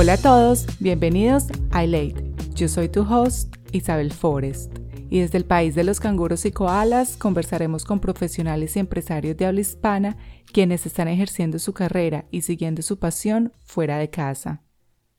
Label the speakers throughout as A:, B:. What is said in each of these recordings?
A: Hola a todos, bienvenidos a iLate. Yo soy tu host, Isabel Forrest, y desde el país de los canguros y koalas conversaremos con profesionales y empresarios de habla hispana quienes están ejerciendo su carrera y siguiendo su pasión fuera de casa.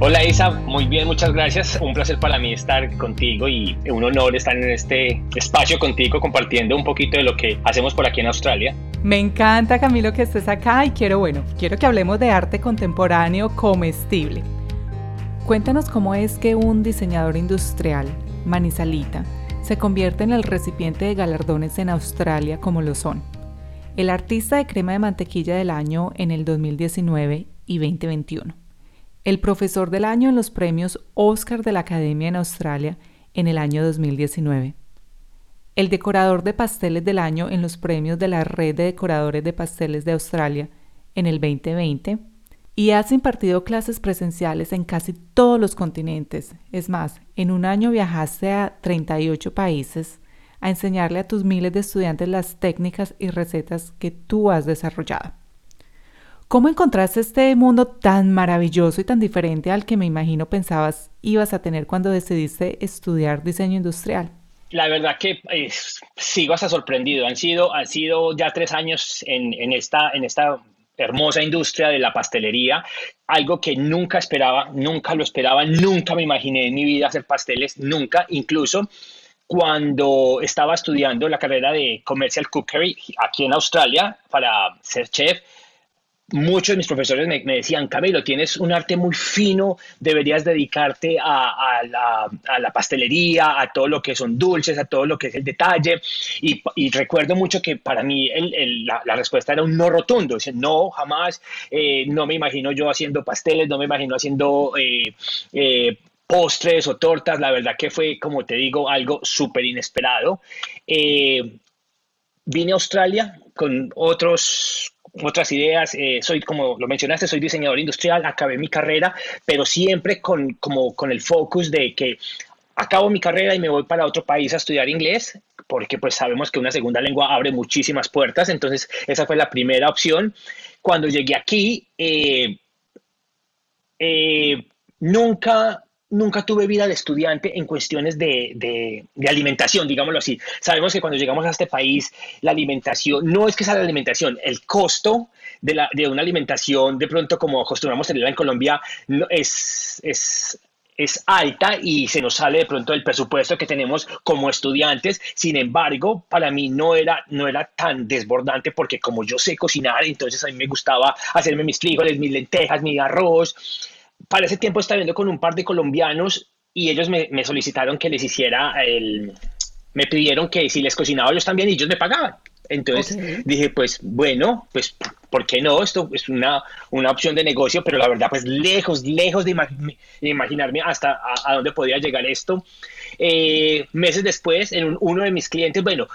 B: Hola Isa, muy bien, muchas gracias. Un placer para mí estar contigo y un honor estar en este espacio contigo compartiendo un poquito de lo que hacemos por aquí en Australia.
A: Me encanta Camilo que estés acá y quiero, bueno, quiero que hablemos de arte contemporáneo comestible. Cuéntanos cómo es que un diseñador industrial, Manizalita, se convierte en el recipiente de galardones en Australia como lo son. El artista de crema de mantequilla del año en el 2019 y 2021 el profesor del año en los premios Oscar de la Academia en Australia en el año 2019, el decorador de pasteles del año en los premios de la Red de Decoradores de Pasteles de Australia en el 2020, y has impartido clases presenciales en casi todos los continentes. Es más, en un año viajaste a 38 países a enseñarle a tus miles de estudiantes las técnicas y recetas que tú has desarrollado. ¿Cómo encontraste este mundo tan maravilloso y tan diferente al que me imagino pensabas ibas a tener cuando decidiste estudiar diseño industrial?
B: La verdad que eh, sigo hasta sorprendido. Han sido, han sido ya tres años en, en, esta, en esta hermosa industria de la pastelería, algo que nunca esperaba, nunca lo esperaba, nunca me imaginé en mi vida hacer pasteles, nunca, incluso cuando estaba estudiando la carrera de Commercial Cookery aquí en Australia para ser chef, muchos de mis profesores me, decían, Camilo, tienes un arte muy fino, deberías dedicarte a, la, pastelería, a todo lo que son dulces, a todo lo que es el detalle. Y, recuerdo mucho que para mí la, respuesta era un no rotundo. Dice, no, jamás, eh, no me imagino yo haciendo pasteles, no me imagino haciendo... Eh, eh, postres o tortas, la verdad que fue, como te digo, algo súper inesperado. vine a Australia con otros otras ideas. Eh, soy, como lo mencionaste, soy diseñador industrial, acabé mi carrera, pero siempre con, como, con el focus de que acabo mi carrera y me voy para otro país a estudiar inglés, porque pues sabemos que una segunda lengua abre muchísimas puertas, entonces esa fue la primera opción. Cuando llegué aquí, eh, eh, nunca nunca tuve vida de estudiante en cuestiones de, alimentación, digámoslo así. Sabemos que cuando llegamos a este país, la alimentación, no es que sea la alimentación, el costo de, la, de una alimentación, de pronto como acostumbramos tenerla en Colombia, es, es, es alta y se nos sale de pronto el presupuesto que tenemos como estudiantes. Sin embargo, para mí no era, no era tan desbordante porque como yo sé cocinar, entonces a mí me gustaba hacerme mis frijoles, mis lentejas, mi arroz para ese tiempo estaba viendo con un par de colombianos y ellos me, solicitaron que les hiciera el... Me pidieron que si les cocinaba ellos también y ellos me pagaban. Entonces dije, pues bueno, pues ¿por qué no? Esto es una, una opción de negocio, pero la verdad, pues lejos, lejos de, imaginarme hasta a, dónde podía llegar esto. Eh, meses después, en uno de mis clientes, bueno,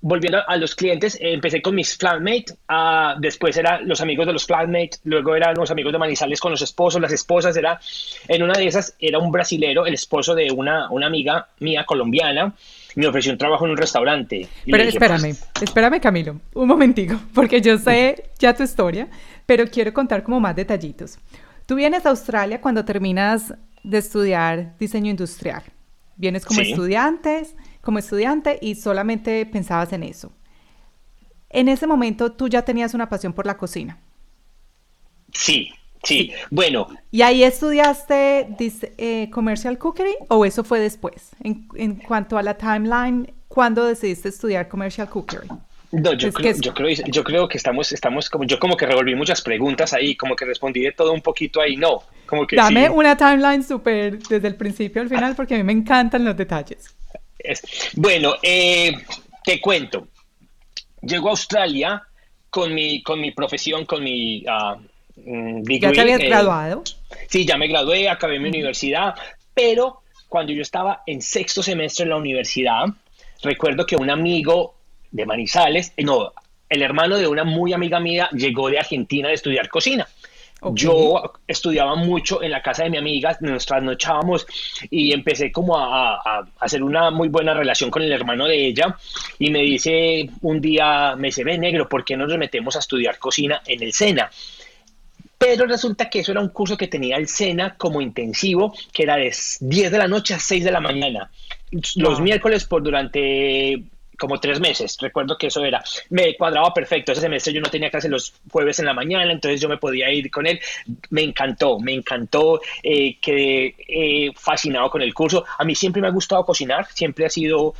B: volviendo a los clientes, eh, empecé con mis flatmates, uh, después eran los amigos de los flatmates, luego eran los amigos de Manizales con los esposos, las esposas, era, en una de esas era un brasilero, el esposo de una, una amiga mía colombiana, me ofreció un trabajo en un restaurante.
A: Pero espérame, pues, espérame Camilo, un momentico, porque yo sé ya tu historia, pero quiero contar como más detallitos. Tú vienes a Australia cuando terminas de estudiar diseño industrial. Vienes como estudiantes como estudiante y solamente pensabas en eso. En ese momento tú ya tenías una pasión por la cocina.
B: Sí, sí, bueno.
A: ¿Y ahí estudiaste eh, commercial cookery o eso fue después? En, cuanto a la timeline, ¿cuándo decidiste estudiar commercial cookery?
B: No, yo, creo, yo, creo, yo creo que estamos, estamos como, yo como que revolví muchas preguntas ahí, como que respondí de todo un poquito ahí, no, como que
A: Dame una timeline súper desde el principio al final porque a mí me encantan los detalles.
B: Bueno, eh, te cuento. Llego a Australia con mi, con mi profesión, con mi uh,
A: ¿Ya te habías eh, graduado?
B: sí, ya me gradué, acabé mi universidad, pero cuando yo estaba en sexto semestre en la universidad, recuerdo que un amigo de Manizales, eh, no, el hermano de una muy amiga mía llegó de Argentina a estudiar cocina. Yo estudiaba mucho en la casa de mi amiga, nos trasnochábamos y empecé como a, hacer una muy buena relación con el hermano de ella y me dice un día, me dice, ve negro, ¿por qué no nos metemos a estudiar cocina en el SENA? Pero resulta que eso era un curso que tenía el SENA como intensivo, que era de 10 de la noche a 6 de la mañana. Los miércoles por durante como tres meses, recuerdo que eso era, me cuadraba perfecto, ese semestre yo no tenía clase los jueves en la mañana, entonces yo me podía ir con él, me encantó, me encantó, eh, quedé eh, fascinado con el curso, a mí siempre me ha gustado cocinar, siempre ha sido,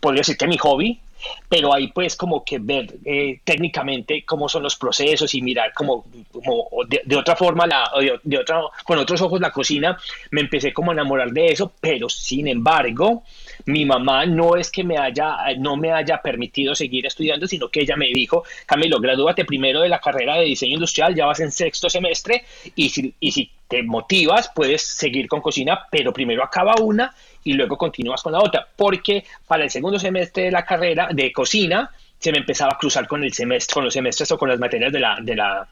B: podría decir que mi hobby, pero ahí pues como que ver eh, técnicamente cómo son los procesos y mirar como, como de, otra forma, la, de, de, otra, con otros ojos la cocina, me empecé como a enamorar de eso, pero sin embargo, mi mamá no es que me haya, no me haya permitido seguir estudiando, sino que ella me dijo, Camilo, gradúate primero de la carrera de diseño industrial, ya vas en sexto semestre y si, y si te motivas, puedes seguir con cocina, pero primero acaba una y luego continúas con la otra, porque para el segundo semestre de la carrera de cocina se me empezaba a cruzar con el semestre, con los semestres o con las materias de la, de la,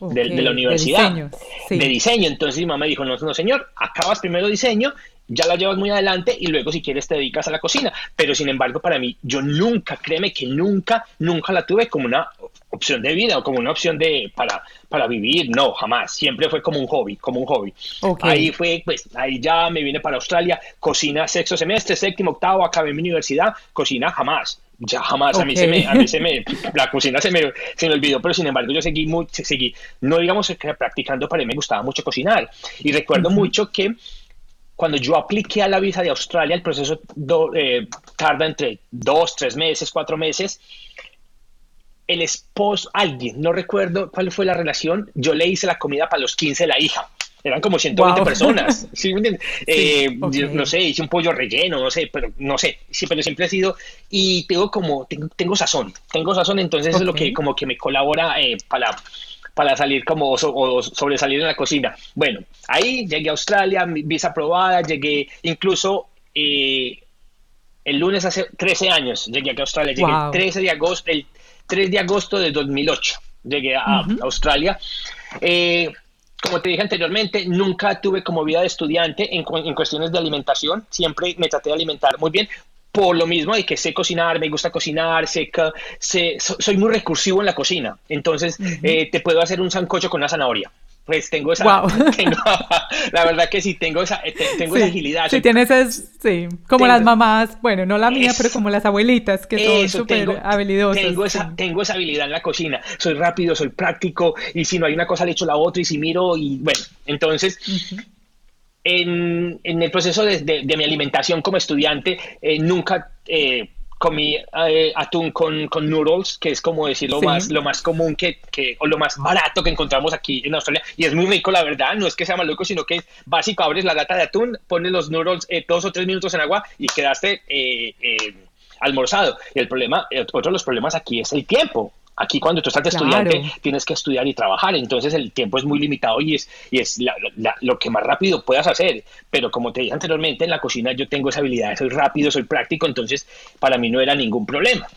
B: de, la universidad, de diseño, de diseño. Entonces mi mamá me dijo, no, no señor, acabas primero diseño ya la llevas muy adelante y luego si quieres te dedicas a la cocina. Pero sin embargo, para mí, yo nunca, créeme que nunca, nunca la tuve como una opción de vida o como una opción de para, para vivir. No, jamás. Siempre fue como un hobby, como un hobby. Ahí fue, pues, ahí ya me vine para Australia, cocina sexto semestre, séptimo, octavo, acabé mi universidad, cocina jamás. Ya jamás, a mí se me, a mí se me, la cocina se me, se me olvidó, pero sin embargo yo seguí, muy, seguí, no digamos que practicando, para mí me gustaba mucho cocinar. Y recuerdo mucho que cuando yo apliqué a la visa de Australia, el proceso eh, tarda entre dos, tres meses, cuatro meses. El esposo, alguien, no recuerdo cuál fue la relación, yo le hice la comida para los 15 de la hija. Eran como 120 personas. ¿sí? Eh, no sé, hice un pollo relleno, no sé, pero no sé. Sí, pero siempre ha sido. Y tengo como, tengo, sazón. Tengo sazón, entonces es lo que como que me colabora eh, para para salir como o sobresalir en la cocina. Bueno, ahí llegué a Australia, visa aprobada, llegué incluso eh, el lunes hace 13 años, llegué a Australia, llegué el 13 de agosto, el 3 de agosto de 2008, llegué a Australia. Eh, como te dije anteriormente, nunca tuve como vida de estudiante en, en, cuestiones de alimentación. Siempre me traté de alimentar muy bien por lo mismo de que sé cocinar, me gusta cocinar, sé que sé, soy muy recursivo en la cocina. Entonces, eh, te puedo hacer un sancocho con una zanahoria. Pues tengo esa, tengo, la verdad que sí, tengo esa, eh, tengo esa agilidad.
A: Sí, tienes es, sí, como las mamás, bueno, no la mía, pero como las abuelitas, que son súper habilidosas.
B: Tengo esa, tengo esa habilidad en la cocina, soy rápido, soy práctico, y si no hay una cosa le echo la otra, y si miro, y bueno, entonces, en, el proceso de, mi alimentación como estudiante, eh, nunca eh, comí eh, atún con, con, noodles, que es como decir lo, más, lo más común que, que, o lo más barato que encontramos aquí en Australia. Y es muy rico, la verdad. No es que sea maluco, sino que es básico. Abres la lata de atún, pones los noodles dos o tres minutos en agua y quedaste almorzado. Y el problema, otro de los problemas aquí es el tiempo. Aquí cuando tú estás de estudiante tienes que estudiar y trabajar, entonces el tiempo es muy limitado y es, y es lo que más rápido puedas hacer. Pero como te dije anteriormente, en la cocina yo tengo esa habilidad, soy rápido, soy práctico, entonces para mí no era ningún problema.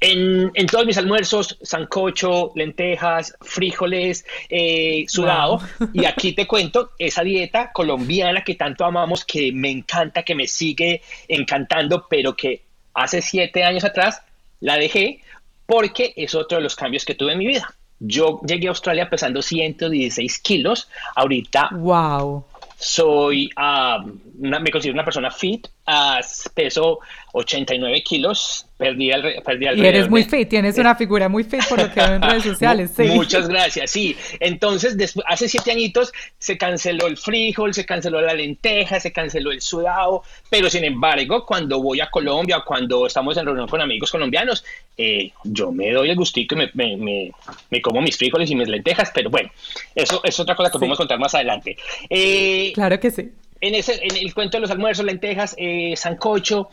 B: En, en, todos mis almuerzos, sancocho, lentejas, frijoles, eh, sudado. Y aquí te cuento esa dieta colombiana que tanto amamos, que me encanta, que me sigue encantando, pero que hace siete años atrás la dejé porque es otro de los cambios que tuve en mi vida. Yo llegué a Australia pesando 116 kilos, ahorita
A: wow.
B: soy, uh, me considero una persona fit, uh, peso 89 kilos, perdí el, perdí
A: Y eres muy fit, tienes una figura muy fit por lo que veo en redes sociales. Sí.
B: Muchas gracias, sí. Entonces, después, hace siete añitos se canceló el frijol, se canceló la lenteja, se canceló el sudado, pero sin embargo, cuando voy a Colombia, cuando estamos en reunión con amigos colombianos, eh, yo me doy el gustito y me, me, me, como mis frijoles y mis lentejas, pero bueno, eso es otra cosa que podemos contar más adelante.
A: Eh, claro que sí.
B: En, ese, en el cuento de los almuerzos, lentejas, eh, sancocho,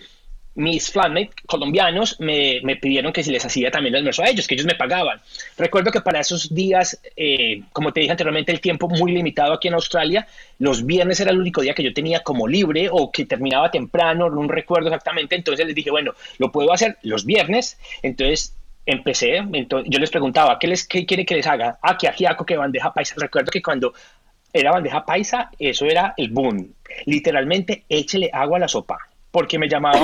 B: mis flatmates colombianos me, me, pidieron que si les hacía también el almuerzo a ellos, que ellos me pagaban. Recuerdo que para esos días, eh, como te dije anteriormente, el tiempo muy limitado aquí en Australia, los viernes era el único día que yo tenía como libre o que terminaba temprano, no recuerdo exactamente, entonces les dije, bueno, lo puedo hacer los viernes, entonces empecé, entonces, yo les preguntaba, ¿qué, les, qué quiere que les haga? Ah, que ajiaco, que bandeja paisa. Recuerdo que cuando era bandeja paisa, eso era el boom. Literalmente, échele agua a la sopa porque me llamaba,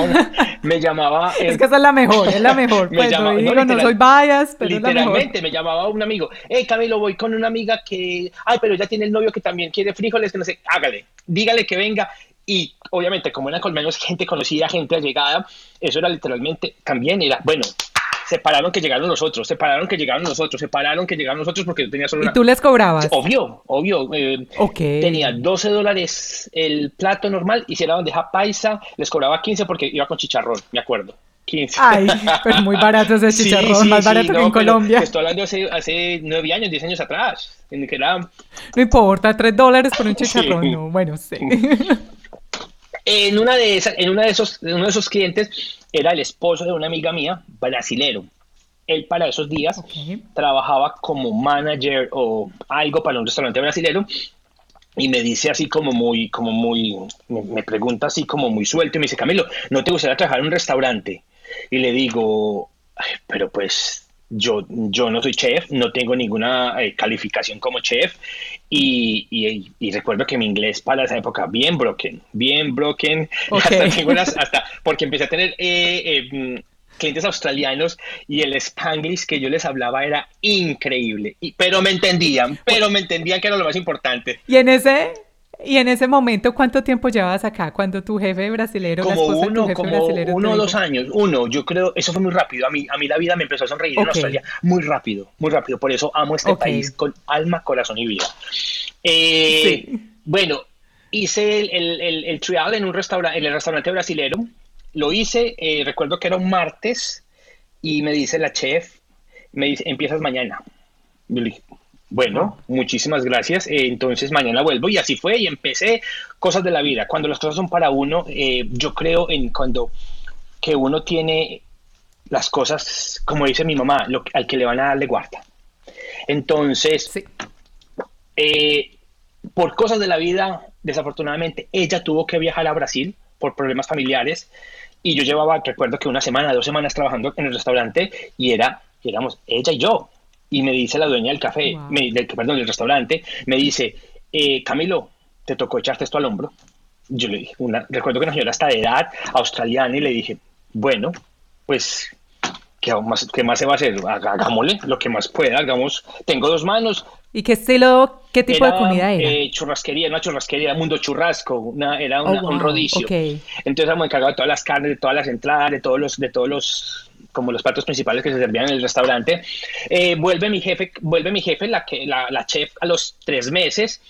B: me llamaba...
A: es que esa es la mejor, es la mejor. Pues, digo, no, soy bias, pero
B: Literalmente, me llamaba un amigo, hey Camilo, voy con una amiga que, ay, pero ya tiene el novio que también quiere frijoles, que no sé, hágale, dígale que venga. Y obviamente, como eran con menos gente conocida, gente allegada, eso era literalmente, también era, bueno, separaron que llegaron nosotros, separaron que llegaron nosotros, separaron que llegaron nosotros porque yo tenía solo
A: una... ¿Y tú les cobrabas?
B: Obvio, obvio. Eh, Tenía 12 dólares el plato normal y si era bandeja paisa, les cobraba 15 porque iba con chicharrón, me acuerdo. 15.
A: Ay, pero muy barato ese chicharrón, más barato que en Colombia.
B: Estoy hablando hace, hace 9 años, 10 años atrás. En que era...
A: No importa, 3 dólares por un chicharrón, no, bueno, sí.
B: En, una de esas, en una de esos, uno de esos clientes era el esposo de una amiga mía, brasilero. Él para esos días trabajaba como manager o algo para un restaurante brasilero y me dice así como muy, como muy, me, pregunta así como muy suelto y me dice, Camilo, ¿no te gustaría trabajar en un restaurante? Y le digo, pero pues yo, yo no soy chef, no tengo ninguna eh, calificación como chef y, y, recuerdo que mi inglés para esa época bien broken, bien broken, hasta, porque empecé a tener eh, eh, clientes australianos y el spanglish que yo les hablaba era increíble, y, pero me entendían, pero me entendían que era lo más importante.
A: Y en ese y en ese momento, ¿cuánto tiempo llevabas acá? Cuando tu jefe brasileño,
B: como uno, como uno o dos años, uno, yo creo, eso fue muy rápido. A mí, a mí la vida me empezó a sonreír en Australia muy rápido, muy rápido. Por eso amo este país con alma, corazón y vida. Eh, Bueno, hice el, el, el, trial en un restaurante, en el restaurante brasilero. Lo hice, eh, recuerdo que era un martes y me dice la chef, me dice, empiezas mañana. Yo le dije, bueno, muchísimas gracias. Eh, entonces mañana vuelvo y así fue y empecé cosas de la vida. Cuando las cosas son para uno, eh, yo creo en cuando que uno tiene las cosas, como dice mi mamá, lo, al que le van a darle guarda. Entonces, eh, por cosas de la vida, desafortunadamente, ella tuvo que viajar a Brasil por problemas familiares y yo llevaba, recuerdo que una semana, dos semanas trabajando en el restaurante y era, éramos ella y yo y me dice la dueña del café, del, perdón, del restaurante, me dice, eh, Camilo, te tocó echarte esto al hombro. Yo le dije, una, recuerdo que una señora hasta de edad australiana y le dije, bueno, pues, ¿qué más, qué más se va a hacer? Hagámosle lo que más pueda, hagamos, tengo dos manos.
A: ¿Y qué estilo, qué tipo de comida era?
B: Eh, churrasquería, una churrasquería, mundo churrasco, una, era oh, un rodicio. Entonces hemos encargado de todas las carnes, de todas las entradas, de todos los, de todos los como los platos principales que se servían en el restaurante. Eh, vuelve mi jefe, vuelve mi jefe, la, que, la, la chef, a los tres meses.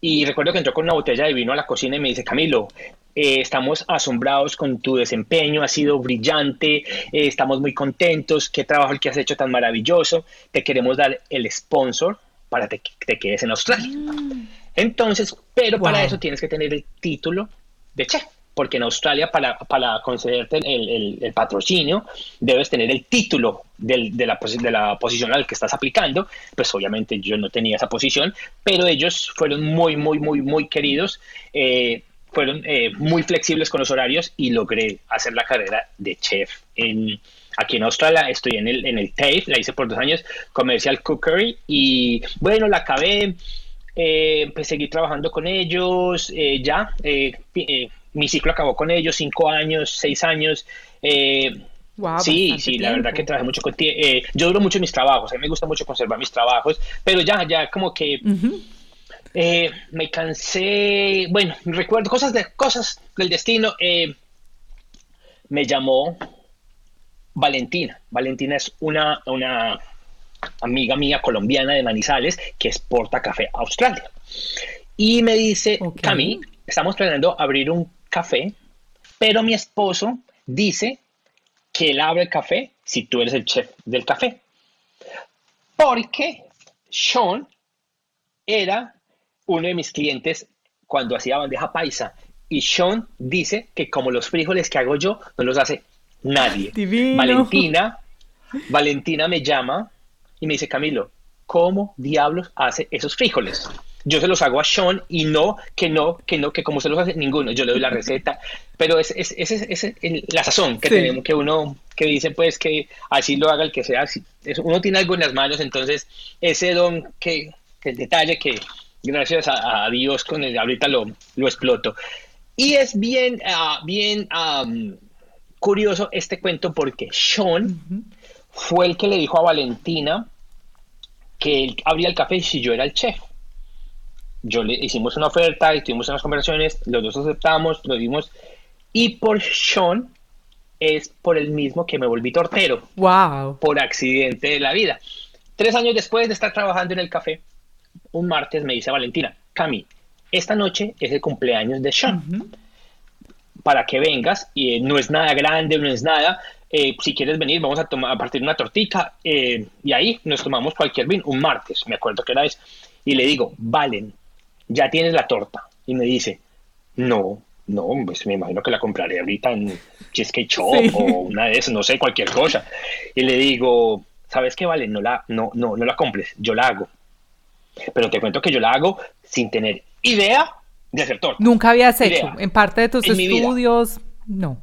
B: Y recuerdo que entró con una botella de vino a la cocina y me dice, Camilo, eh, estamos asombrados con tu desempeño, ha sido brillante, eh, estamos muy contentos, qué trabajo el que has hecho tan maravilloso, te queremos dar el sponsor para que te, quedes en Australia. Mm. Entonces, pero para eso tienes que tener el título de chef porque en Australia para, para concederte el, el, patrocinio debes tener el título del, de, la, de la posición al que estás aplicando, pues obviamente yo no tenía esa posición, pero ellos fueron muy, muy, muy, muy queridos, eh, fueron eh, muy flexibles con los horarios y logré hacer la carrera de chef en, aquí en Australia, estoy en el, en el TAFE, la hice por dos años, Commercial Cookery, y bueno, la acabé, eh, pues seguí trabajando con ellos, eh, ya, eh, mi ciclo acabó con ellos, cinco años, seis años. Eh, sí, sí, la verdad que trabajé mucho con eh, yo duro mucho en mis trabajos, a mí me gusta mucho conservar mis trabajos, pero ya, ya como que eh, me cansé, bueno, recuerdo cosas, de, cosas del destino. Eh, me llamó Valentina. Valentina es una, una amiga mía colombiana de Manizales que exporta café a Australia. Y me dice, Cami, estamos planeando abrir un café, pero mi esposo dice que él abre el café si tú eres el chef del café. Porque Sean era uno de mis clientes cuando hacía bandeja paisa y Sean dice que como los frijoles que hago yo no los hace nadie.
A: Divino.
B: Valentina, Valentina me llama y me dice, Camilo, ¿cómo diablos hace esos frijoles? Yo se los hago a Sean y no, que no, que no, que como se los hace ninguno. Yo le doy la receta, pero es, es, es, es la sazón que
A: Sí.
B: tenemos, que uno, que dice pues que así lo haga el que sea. así- uno tiene algo en las manos, entonces ese don que, el detalle que gracias a, a Dios con el, ahorita lo, lo exploto. Y es bien, ah, bien curioso este cuento porque Sean fue el que le dijo a Valentina que él abría el café si yo era el chef. Yo le hicimos una oferta y tuvimos unas conversaciones, los dos aceptamos, lo dimos. Y por Sean es por el mismo que me volví tortero,
A: Wow.
B: por accidente de la vida. Tres años después de estar trabajando en el café, un martes me dice Valentina, Cami, esta noche es el cumpleaños de Sean
A: Ujú.
B: para que vengas. Y eh, no es nada grande, no es nada. Eh, si quieres venir, vamos a, tomar, a partir una tortica eh, y ahí nos tomamos cualquier vino. Un martes, me acuerdo que era eso. Y le digo, Valen, ya tienes la torta. Y me dice, no, no, pues me imagino que la compraré ahorita en Cheesecake Shop
A: Sí.
B: o una de esas, no sé, cualquier cosa. Y le digo, ¿sabes qué, Valen? No la, no, no, no la compres, yo la hago. Pero te cuento que yo la hago sin tener idea de hacer torta.
A: Nunca habías hecho. En parte de tus
B: En
A: estudios, no.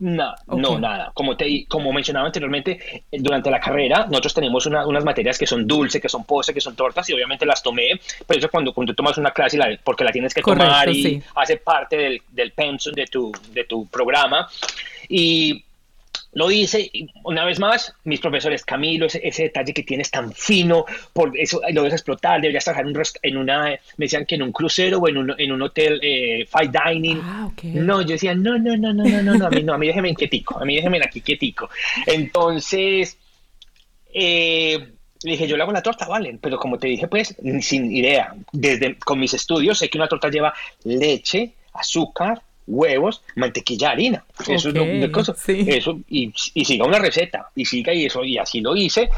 B: No, no, nada. Como, te, como mencionaba anteriormente, eh, durante la carrera nosotros tenemos una- unas materias que son dulce, que son postre, que son tortas y obviamente las tomé, pero eso cuando, cuando tomas una clase, la- porque la tienes que
A: Correcto,
B: tomar y
A: sí.
B: hace parte del, del pensum de tu, de tu programa. Y lo hice, y una vez más, mis profesores, Camilo, ese, ese detalle que tienes tan fino, por eso lo debes explotar, deberías trabajar en, un en una, me decían que en un crucero o en un, en un hotel eh, fine dining.
A: Ah, ok.
B: No, yo decía, no, no, no, no, no, no, no, a mí no, a mí déjeme quietico, a mí déjeme aquí quietico. Entonces, eh, le dije, yo le hago la torta, vale, pero como te dije, pues, sin idea, desde con mis estudios sé que una torta lleva leche, azúcar, huevos, mantequilla, harina. Eso es lo cosa.
A: sí.
B: Eso, y, y siga una receta, y siga y eso, y así lo hice.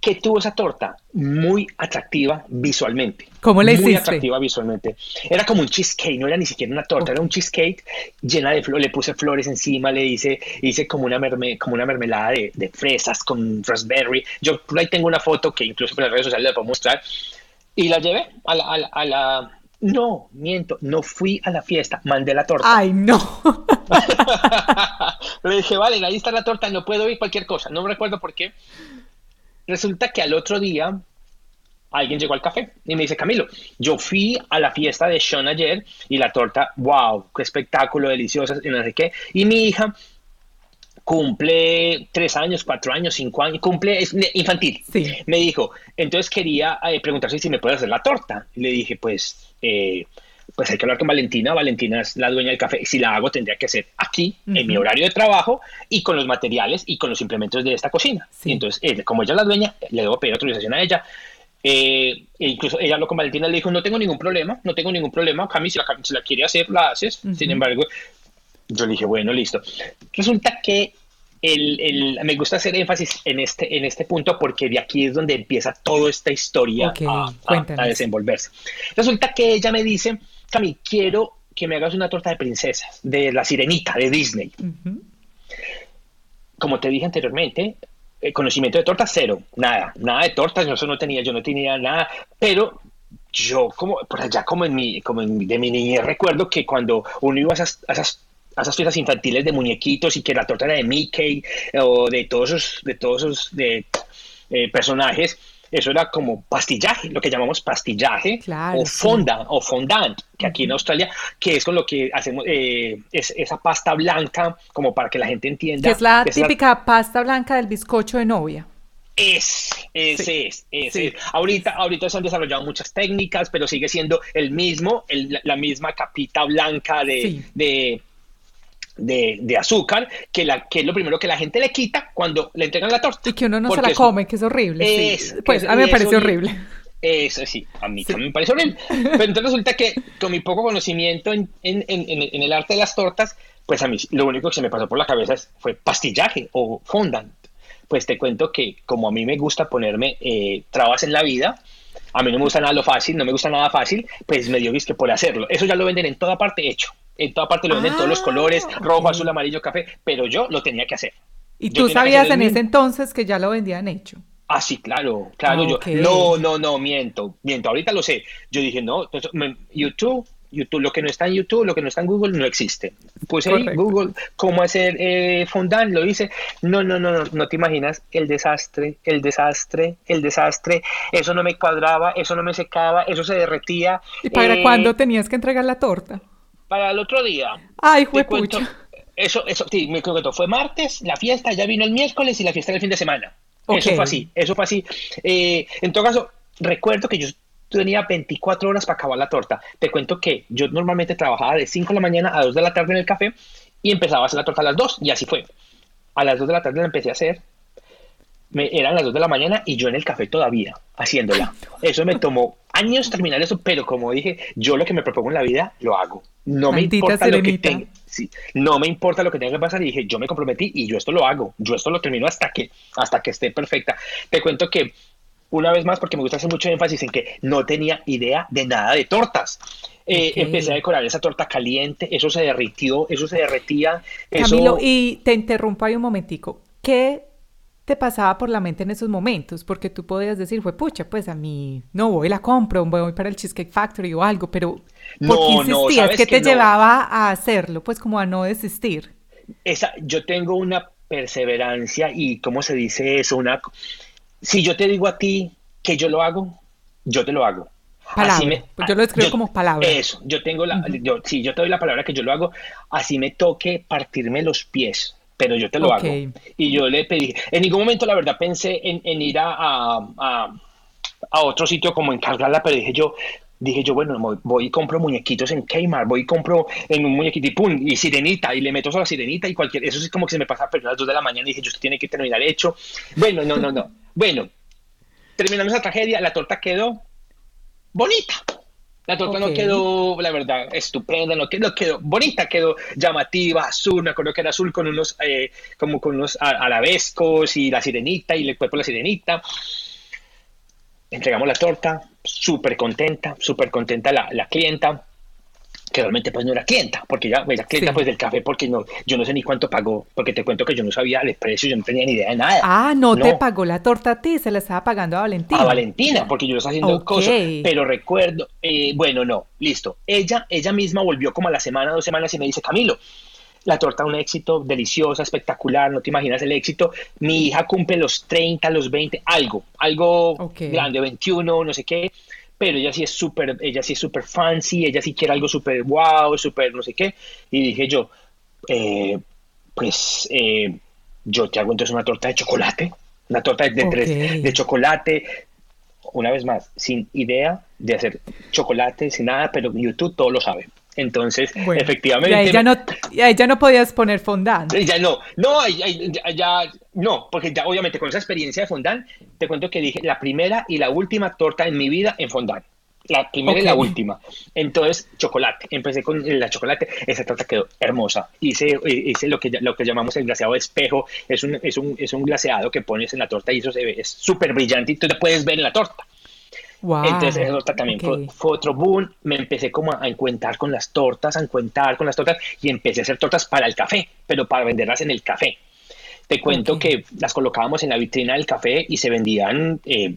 B: Que tuvo esa torta muy atractiva visualmente.
A: ¿Cómo la
B: Muy
A: hiciste?
B: atractiva visualmente. Era como un cheesecake, no era ni siquiera una torta, era un cheesecake llena de flores. Le puse flores encima, le hice, hice como una, merme- como una mermelada de, de fresas con raspberry. Yo por ahí tengo una foto que incluso por las redes sociales la puedo mostrar. Y la llevé a la, a la- a la- No, miento, no fui a la fiesta, mandé la torta.
A: Ay, no.
B: Le dije, vale, ahí está la torta, no puedo ir cualquier cosa. No me recuerdo por qué. Resulta que al otro día alguien llegó al café y me dice, Camilo, yo fui a la fiesta de Sean ayer y la torta, wow, qué espectáculo, deliciosa, y no sé qué. Y mi hija cumple tres años, cuatro años, cinco años, cumple, es infantil.
A: Sí.
B: Me dijo, entonces quería eh, preguntarse si me puede hacer la torta. Y le dije, pues, eh, pues hay que hablar con Valentina. Valentina es la dueña del café. Si la hago, tendría que ser aquí, en mi horario de trabajo y con los materiales y con los implementos de esta cocina.
A: Sí.
B: Y entonces, eh, como ella es la dueña, le debo pedir autorización a ella. Eh, e incluso ella habló con Valentina y le dijo, no tengo ningún problema, no tengo ningún problema, Cami, si la, si la quiere hacer, la haces. Sin embargo, yo le dije, bueno, listo. Resulta que el, el- me gusta hacer énfasis en este, en este punto porque de aquí es donde empieza toda esta historia a- a, desenvolverse. Resulta que ella me dice, Cami, quiero que me hagas una torta de princesas, de la sirenita de Disney. Como te dije anteriormente, eh, conocimiento de tortas cero, nada, nada de tortas, yo eso no tenía, yo no tenía nada, pero yo como por allá como en mi, como en, de mi niñez recuerdo que cuando uno iba a esas, a esas, a esas fiestas infantiles de muñequitos y que la torta era de Mickey eh, o de todos esos, de todos esos de, eh, personajes, eso era como pastillaje, lo que llamamos pastillaje
A: Claro,
B: o
A: sí.
B: fonda o fondant, que aquí en Australia, que es con lo que hacemos eh, es, esa pasta blanca, como para que la gente entienda.
A: Que es la
B: que
A: típica pasta blanca del bizcocho de novia.
B: es, ese
A: Sí.
B: es, ese
A: Sí.
B: es. Ahorita, ahorita se han desarrollado muchas técnicas, pero sigue siendo el mismo, el- la- la misma capita blanca de,
A: Sí.
B: de, de, de azúcar, que, la, que es lo primero que la gente le quita cuando le entregan la torta.
A: Y que uno no se la come, que es horrible. sí.
B: Es-
A: Pues
B: es-
A: a mí me parece horrible.
B: Eso sí, a mí también me parece horrible. Pero entonces resulta que con mi poco conocimiento en, en- en- en- en el arte de las tortas, pues a mí lo único que se me pasó por la cabeza fue pastillaje o fondant. Pues te cuento que como a mí me gusta ponerme eh, trabas en la vida, A mí no me gusta nada lo fácil, no me gusta nada fácil, pues me dio que por hacerlo. Eso ya lo venden en toda parte hecho. En toda parte lo venden todos los colores, ah, rojo, azul, amarillo, café, pero yo lo tenía que hacer.
A: ¿Y tú sabías en ese entonces que ya lo vendían hecho?
B: Ah, sí, claro, claro. Yo, no, no, no, miento, miento. Ahorita lo sé. Yo dije, no, YouTube YouTube, lo que no está en YouTube, lo que no está en Google, no existe. Pues ahí Google, ¿cómo hacer eh, fondant? Lo hice. No, no, no, no, no te imaginas el desastre, el desastre, el desastre. Eso no me cuadraba, eso no me secaba, eso se derretía.
A: ¿Y para eh, cuándo tenías que entregar la torta?
B: Para el otro día.
A: Ay, fue.
B: Eso, eso, sí, me que Fue martes, la fiesta ya vino el miércoles y la fiesta del fin de semana. Eso fue así, eso fue así. Eh, en todo caso, recuerdo que yo tenía 24 horas para acabar la torta. Te cuento que yo normalmente trabajaba de 5 de la mañana a 2 de la tarde en el café y empezaba a hacer la torta a las 2 y así fue. A las 2 de la tarde la empecé a hacer. Me, eran las 2 de la mañana y yo en el café todavía haciéndola. Eso me tomó años terminar eso, pero como dije, yo lo que me propongo en la vida lo hago. No me importa lo que tenga, no me importa lo que tenga que pasar y dije, yo me comprometí y yo esto lo hago. Yo esto lo termino hasta que hasta que esté perfecta. Te cuento que una vez más, porque me gusta hacer mucho énfasis en que no tenía idea de nada de tortas. Eh, empecé a decorar esa torta caliente, eso se derritió, eso se derretía.
A: Camilo, y te interrumpo ahí un momentico. ¿Qué te pasaba por la mente en esos momentos? Porque tú podías decir, fue pucha, pues a mí no voy, la compro, voy para el Cheesecake Factory o algo, pero ¿por qué insistías? ¿Qué te llevaba a hacerlo? Pues como a no desistir.
B: Esa, yo tengo una perseverancia y, ¿cómo se dice eso? Una si yo te digo a ti que yo lo hago, yo te lo hago.
A: Palabra. Pues yo lo escribo como palabra.
B: Eso, yo tengo la, yo, sí, yo te doy la palabra que yo lo hago, así me toque partirme los pies, pero yo te lo hago. Y yo le pedí, en ningún momento la verdad pensé en, ir a, a, a, otro sitio como encargarla, pero dije yo, dije yo, bueno, voy y compro muñequitos en Kmart, voy y compro en un muñequito y pum, y sirenita, y le meto a la sirenita y cualquier, eso es como que se me pasa pero a las 2 de la mañana y dije, yo esto tiene que terminar hecho. Bueno, no, no, no. Bueno, terminando esa tragedia, la torta quedó bonita. La torta no quedó, la verdad, estupenda, no quedó, quedó bonita, quedó llamativa, azul, me acuerdo que era azul con unos, eh, como con unos arabescos y la sirenita y el cuerpo de la sirenita. Entregamos la torta, súper contenta, súper contenta la, la, clienta, que realmente pues no era clienta, porque ya era clienta pues del café, porque no, yo no sé ni cuánto pagó, porque te cuento que yo no sabía el precio, yo no tenía ni idea de nada.
A: Ah, no, te pagó la torta a ti, se la estaba pagando a Valentina.
B: A Valentina, porque yo lo estaba haciendo cosas, pero recuerdo, eh, bueno, no, listo, ella, ella misma volvió como a la semana, dos semanas y me dice, Camilo, la torta un éxito, deliciosa, espectacular, no te imaginas el éxito. Mi hija cumple los 30, los 20, algo, algo grande, 21, no sé qué, pero ella sí es súper, ella sí es súper fancy, ella sí quiere algo súper wow, súper no sé qué. Y dije yo, eh, pues eh, yo te hago entonces una torta de chocolate, una torta de, tres, de chocolate, una vez más, sin idea de hacer chocolate, sin nada, pero YouTube todo lo sabe. Entonces, efectivamente.
A: Y ahí, ya no, ya no podías poner fondant.
B: Ya no, no, ya, no, porque ya obviamente con esa experiencia de fondant, te cuento que dije la primera y la última torta en mi vida en fondant. La primera y la última. Entonces, chocolate. Empecé con la chocolate. Esa torta quedó hermosa. Hice, hice lo, que, lo que llamamos el glaseado de espejo. Es un, es, un, es un glaseado que pones en la torta y eso se ve, es súper brillante y tú te puedes ver en la torta. Entonces esa torta también fue, otro boom. Me empecé como a encuentrar con las tortas, a encuentrar con las tortas y empecé a hacer tortas para el café, pero para venderlas en el café. Te cuento que las colocábamos en la vitrina del café y se vendían, eh,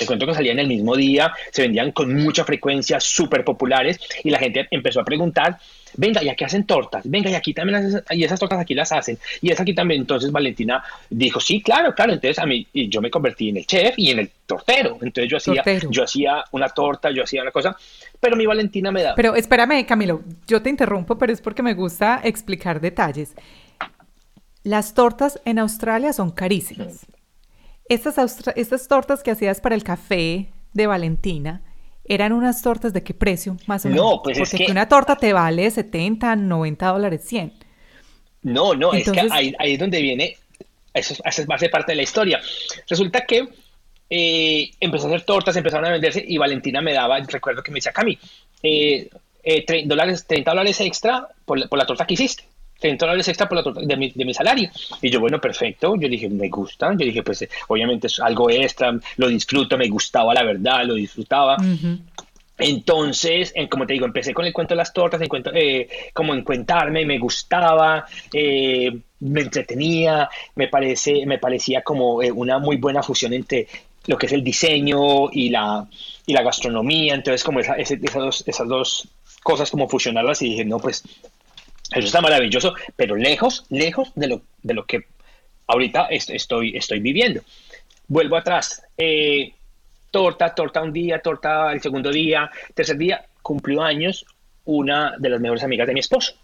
B: te cuento que salían el mismo día, se vendían con mucha frecuencia, súper populares y la gente empezó a preguntar venga, y aquí hacen tortas, venga, y aquí también y esas tortas aquí las hacen, y esa aquí también. Entonces Valentina dijo, sí, claro, claro. Entonces a mí, y yo me convertí en el chef y en el tortero. Entonces yo hacía, yo hacía una torta, yo hacía una cosa, pero mi Valentina me da.
A: Pero espérame, Camilo, yo te interrumpo, pero es porque me gusta explicar detalles. Las tortas en Australia son carísimas. Estas, estas tortas que hacías para el café de Valentina, ¿Eran unas tortas de qué precio, más o menos? No, pues Porque es que... una torta te vale 70, 90 dólares, 100.
B: No, no, es que ahí, es donde viene, eso, eso va a ser parte de la historia. Resulta que eh, empezó a hacer tortas, empezaron a venderse y Valentina me daba, recuerdo que me decía, Cami, eh, 30, eh, dólares, 30 dólares extra por, por, la torta que hiciste. 30 dólares extra por la de, mi, de mi salario. Y yo, bueno, perfecto. Yo dije, me gusta. Yo dije, pues obviamente es algo extra, lo disfruto, me gustaba la verdad, lo disfrutaba. Entonces, en, como te digo, empecé con el cuento de las tortas, en cuento, eh, como en cuentarme, me gustaba, eh, me entretenía, me, parece, me parecía como eh, una muy buena fusión entre lo que es el diseño y la, y la gastronomía. Entonces, como esa, esas, dos, esas dos cosas, como fusionarlas y dije, no, pues eso está maravilloso, pero lejos, lejos de lo, de lo que ahorita estoy, estoy viviendo. Vuelvo atrás. Eh, torta, torta un día, torta el segundo día, tercer día, cumplió años una de las mejores amigas de mi esposo.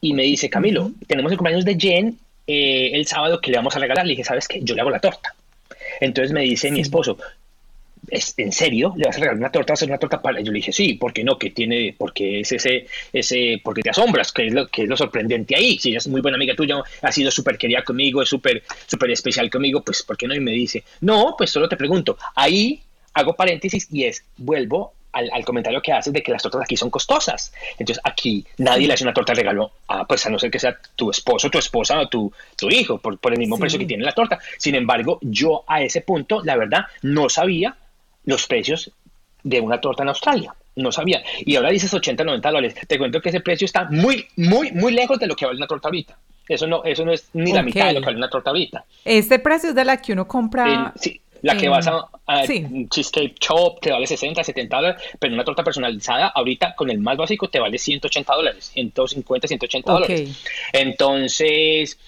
B: Y me dice, Camilo, tenemos el cumpleaños de Jen eh, el sábado que le vamos a regalar. Le dije, ¿sabes qué? Yo le hago la torta. Entonces me dice mi esposo, ¿Es, ¿en serio? ¿Le vas a regalar una torta? ¿Vas a hacer una torta para...? Yo le dije, sí, ¿por qué no? que tiene? Porque es ese, ese, porque te asombras, que es lo, que es lo sorprendente ahí. Si ella es muy buena amiga tuya, ha sido súper querida conmigo, es súper, súper especial conmigo, pues, ¿por qué no? Y me dice, no, pues solo te pregunto. Ahí hago paréntesis y es, vuelvo al, comentario que haces de que las tortas aquí son costosas. Entonces aquí nadie le hace una torta de regalo, a, pues a no ser que sea tu esposo, tu esposa o tu, tu hijo, por, por el mismo precio que tiene la torta. Sin embargo, yo a ese punto, la verdad, no sabía los precios de una torta en Australia. No sabía. Y ahora dices 80, 90 dólares. Te cuento que ese precio está muy, muy, muy lejos de lo que vale una torta ahorita. Eso no, eso no es ni la mitad de lo que vale una torta ahorita.
A: Este precio es de la que uno compra.
B: sí, la que vas a, a Cheesecake Chop te vale 60, 70 dólares, pero una torta personalizada ahorita con el más básico te vale 180 dólares, 150, 180 dólares. Entonces,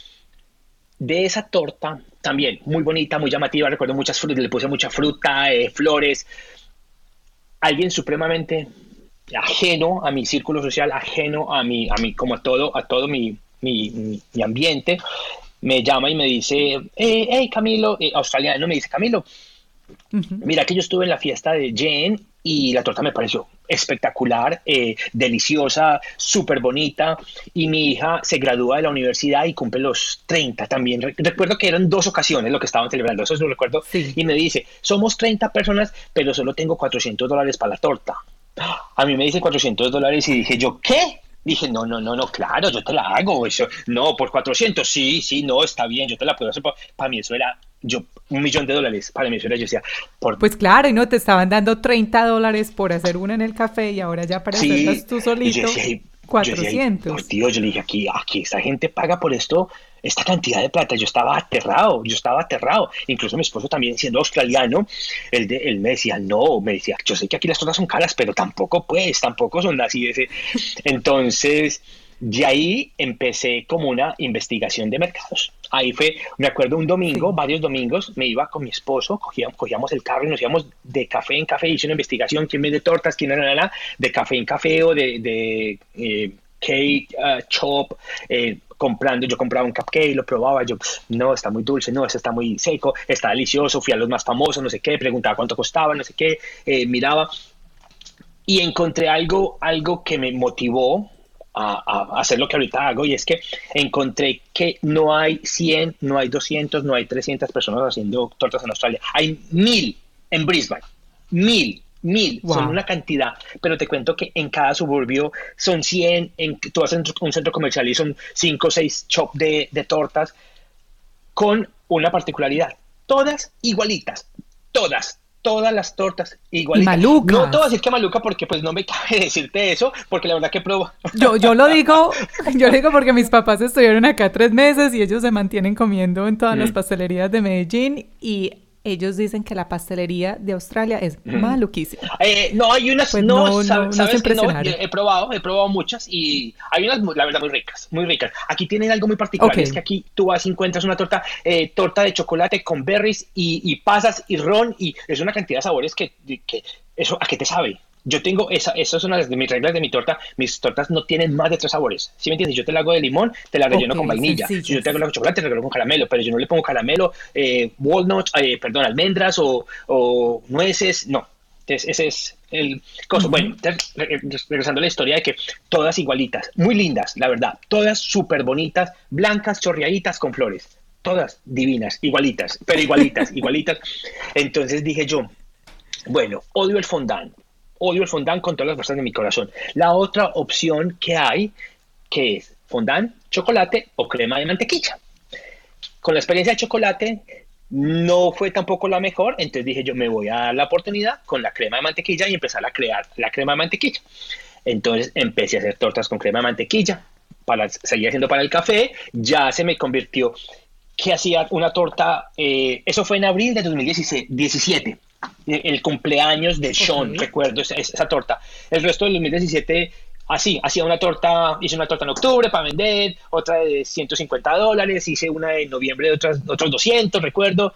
B: de esa torta también muy bonita, muy llamativa, recuerdo muchas frutas, le puse mucha fruta, eh, flores. Alguien supremamente ajeno a mi círculo social, ajeno a mi, a mi como a todo, a todo mi, mi, mi ambiente, me llama y me dice, hey, Camilo, eh, australiano, me dice, Camilo, mira que yo estuve en la fiesta de Jane y la torta me pareció espectacular, eh, deliciosa, súper bonita. Y mi hija se gradúa de la universidad y cumple los 30 también. Recuerdo que eran dos ocasiones lo que estaban celebrando, eso es lo recuerdo. Y me dice, somos 30 personas, pero solo tengo 400 dólares para la torta. A mí me dice 400 dólares y dije yo, ¿qué? Dije, no, no, no, no, claro, yo te la hago. Eso, no, por 400, sí, sí, no, está bien, yo te la puedo hacer. Para mí eso era yo un millón de dólares para mí eso era yo decía
A: por... pues claro y no te estaban dando 30 dólares por hacer una en el café y ahora ya para hacerlas tú solito 400
B: por Dios yo le dije aquí aquí esta gente paga por esto esta cantidad de plata yo estaba aterrado yo estaba aterrado. Incluso mi esposo también siendo australiano él, de, él me decía no me decía yo sé que aquí las cosas son caras pero tampoco pues tampoco son así ese entonces de ahí empecé como una investigación de mercados. Ahí fue, me acuerdo un domingo, varios domingos, me iba con mi esposo, cogíamos, cogíamos el carro y nos íbamos de café en café, hice una investigación, quién vende tortas, quién era, era de café en café o de, de eh, cake, uh, chop, eh, comprando, yo compraba un cupcake, lo probaba, yo, no, está muy dulce, no, ese está muy seco, está delicioso, fui a los más famosos, no sé qué, preguntaba cuánto costaba, no sé qué, eh, miraba. Y encontré algo, algo que me motivó a, hacer lo que ahorita hago y es que encontré que no hay 100, no hay 200, no hay 300 personas haciendo tortas en Australia. Hay mil en Brisbane, mil, mil, son una cantidad, pero te cuento que en cada suburbio son 100, en, tú vas a un centro comercial y son 5 o 6 shops de, de tortas con una particularidad, todas igualitas, todas, todas las tortas igualitas.
A: Maluca.
B: No te voy a decir que maluca porque pues no me cabe decirte eso, porque la verdad que pruebo.
A: Yo, yo lo digo, yo lo digo porque mis papás estuvieron acá tres meses y ellos se mantienen comiendo en todas las mm. pastelerías de Medellín y ellos dicen que la pastelería de Australia es maluquísima.
B: Eh, no, hay unas, pues no, sabes he probado, he probado muchas y hay unas, la verdad, muy ricas, muy ricas. Aquí tienen algo muy particular, es que aquí tú vas y encuentras una torta, eh, torta de chocolate con berries y, y, pasas y ron y es una cantidad de sabores que, que eso, ¿a qué te sabe? Yo tengo esa, esa es una de mis reglas de mi torta. Mis tortas no tienen más de tres sabores. ¿Sí me entiendes? Yo te la hago de limón, te la relleno con vainilla. yo te hago la de chocolate, te la relleno con caramelo, pero yo no le pongo caramelo, eh, walnuts, eh, perdón, almendras o, o, nueces. No. ese es el coso. Bueno, regresando a la historia de que todas igualitas, muy lindas, la verdad. Todas súper bonitas, blancas, chorreaditas con flores. Todas divinas, igualitas, pero igualitas, igualitas. Entonces dije yo, bueno, odio el fondant, odio el fondant con todas las fuerzas de mi corazón. La otra opción que hay que es fondant, chocolate o crema de mantequilla. Con la experiencia de chocolate no fue tampoco la mejor, entonces dije yo me voy a dar la oportunidad con la crema de mantequilla y empezar a crear la crema de mantequilla. Entonces empecé a hacer tortas con crema de mantequilla, para seguir haciendo para el café, ya se me convirtió que hacía una torta, eh, eso fue en abril de 2017, el cumpleaños de Sean, recuerdo esa, esa, torta. El resto del 2017 así, hacía una torta, hice una torta en octubre para vender, otra de 150 dólares, hice una en noviembre de otras, otros 200, recuerdo.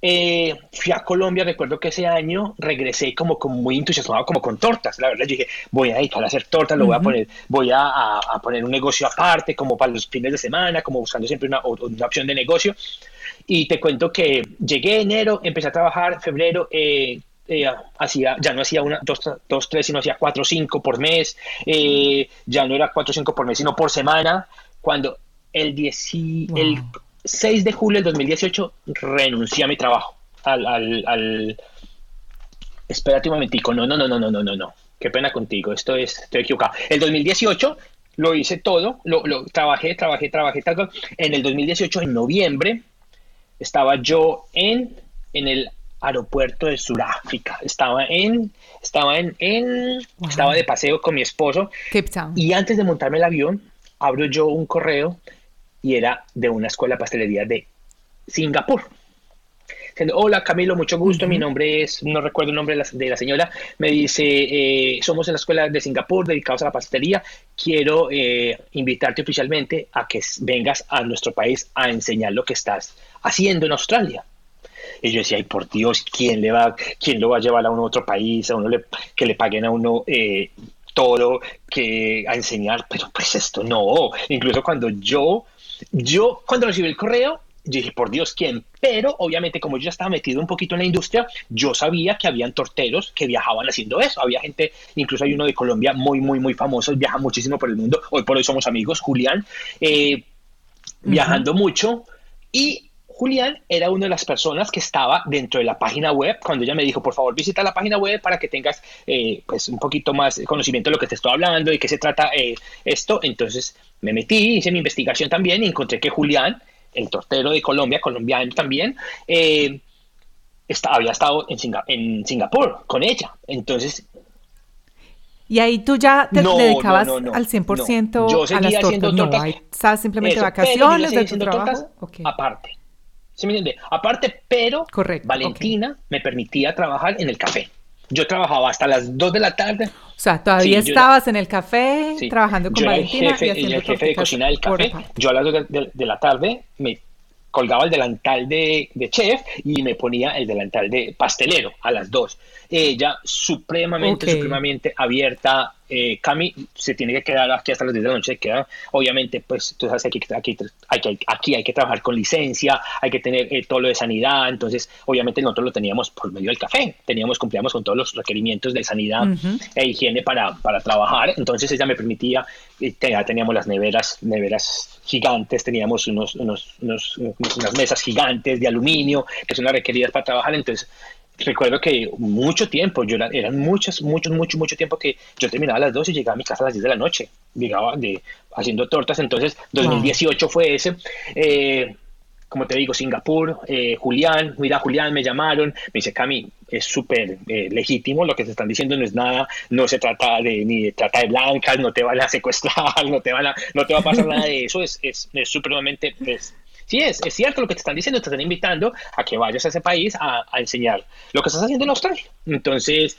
B: Eh, fui a Colombia, recuerdo que ese año regresé como, como muy entusiasmado como con tortas, la verdad, yo dije, voy a dedicar a hacer tortas, lo voy a poner, voy a, a, poner un negocio aparte, como para los fines de semana, como buscando siempre una, una opción de negocio. Y te cuento que llegué enero, empecé a trabajar, febrero, eh, eh, hacía, ya no hacía una, dos, dos, tres, sino hacía cuatro, cinco por mes, eh, ya no era cuatro, cinco por mes, sino por semana, cuando el, el 6 de julio del 2018 renuncié a mi trabajo, al, al, al... espérate un momentico, no, no, no, no, no, no, no, no, qué pena contigo, esto es, estoy equivocado, el 2018 lo hice todo, lo, lo trabajé, trabajé, trabajé, trabajé, en el 2018, en noviembre, estaba yo en, en el aeropuerto de Sudáfrica. Estaba en, estaba en, en estaba de paseo con mi esposo. Y antes de montarme el avión, abro yo un correo y era de una escuela de pastelería de Singapur. Hola Camilo, mucho gusto. Mi nombre es, no recuerdo el nombre de la, señora. Me dice, eh, somos en la escuela de Singapur dedicados a la pastelería. Quiero eh, invitarte oficialmente a que vengas a nuestro país a enseñar lo que estás haciendo en Australia. Y yo decía, ay, por Dios, ¿quién, le va, quién lo va a llevar a un otro país? A uno le, que le paguen a uno eh, todo, que a enseñar. Pero pues esto no. Incluso cuando yo, yo, cuando recibí el correo, yo dije, por Dios, ¿quién? Pero obviamente como yo ya estaba metido un poquito en la industria, yo sabía que habían torteros que viajaban haciendo eso. Había gente, incluso hay uno de Colombia muy, muy, muy famoso, viaja muchísimo por el mundo. Hoy por hoy somos amigos, Julián, eh, viajando mucho. Y Julián era una de las personas que estaba dentro de la página web cuando ella me dijo, por favor, visita la página web para que tengas eh, pues un poquito más conocimiento de lo que te estoy hablando y qué se trata eh, esto. Entonces me metí, hice mi investigación también y encontré que Julián, el tortero de Colombia, colombiano también, eh, había estado en, en Singapur con ella. Entonces
A: y ahí tú ya te dedicabas al 100%
B: Yo seguía
A: a las tortas.
B: Haciendo tortas.
A: No, estabas simplemente vacaciones de tu trabajo.
B: Okay. Aparte. ¿Sí me entiende? Aparte, pero Valentina me permitía trabajar en el café. Yo trabajaba hasta las 2 de la tarde.
A: O sea, todavía estabas en el café trabajando con Valentina.
B: Era el jefe, de cocina del café. Yo a las 2 de, la tarde me colgaba el delantal de, de, chef y me ponía el delantal de pastelero a las 2 ella supremamente, supremamente abierta. Eh, Cami se tiene que quedar aquí hasta las 10 de la noche, queda, obviamente, pues tú sabes aquí, aquí, hay que, aquí hay que trabajar con licencia, hay que tener eh, todo lo de sanidad, entonces obviamente nosotros lo teníamos por medio del café, teníamos, cumplíamos con todos los requerimientos de sanidad e higiene para, para trabajar, entonces ella me permitía, ya teníamos las neveras, neveras gigantes, teníamos unos, unos, unos, unas mesas gigantes de aluminio que son las requeridas para trabajar, entonces recuerdo que mucho tiempo, yo era, eran muchos, mucho, mucho, mucho tiempo que yo terminaba a las 12 y llegaba a mi casa a las 10 de la noche, llegaba de, haciendo tortas, entonces 2018 fue ese. Eh, como te digo, Singapur, eh, Julián, mira, Julián, me llamaron, me dice, Cami, es súper eh, legítimo lo que se están diciendo, no es nada, no se trata de ni de trata de blancas, no te van a secuestrar, no te van a, no te va a pasar nada de eso, es, es, es supremamente, es, sí, es, es cierto lo que te están diciendo, te están invitando a que vayas a ese país a, enseñar lo que estás haciendo en Australia. Entonces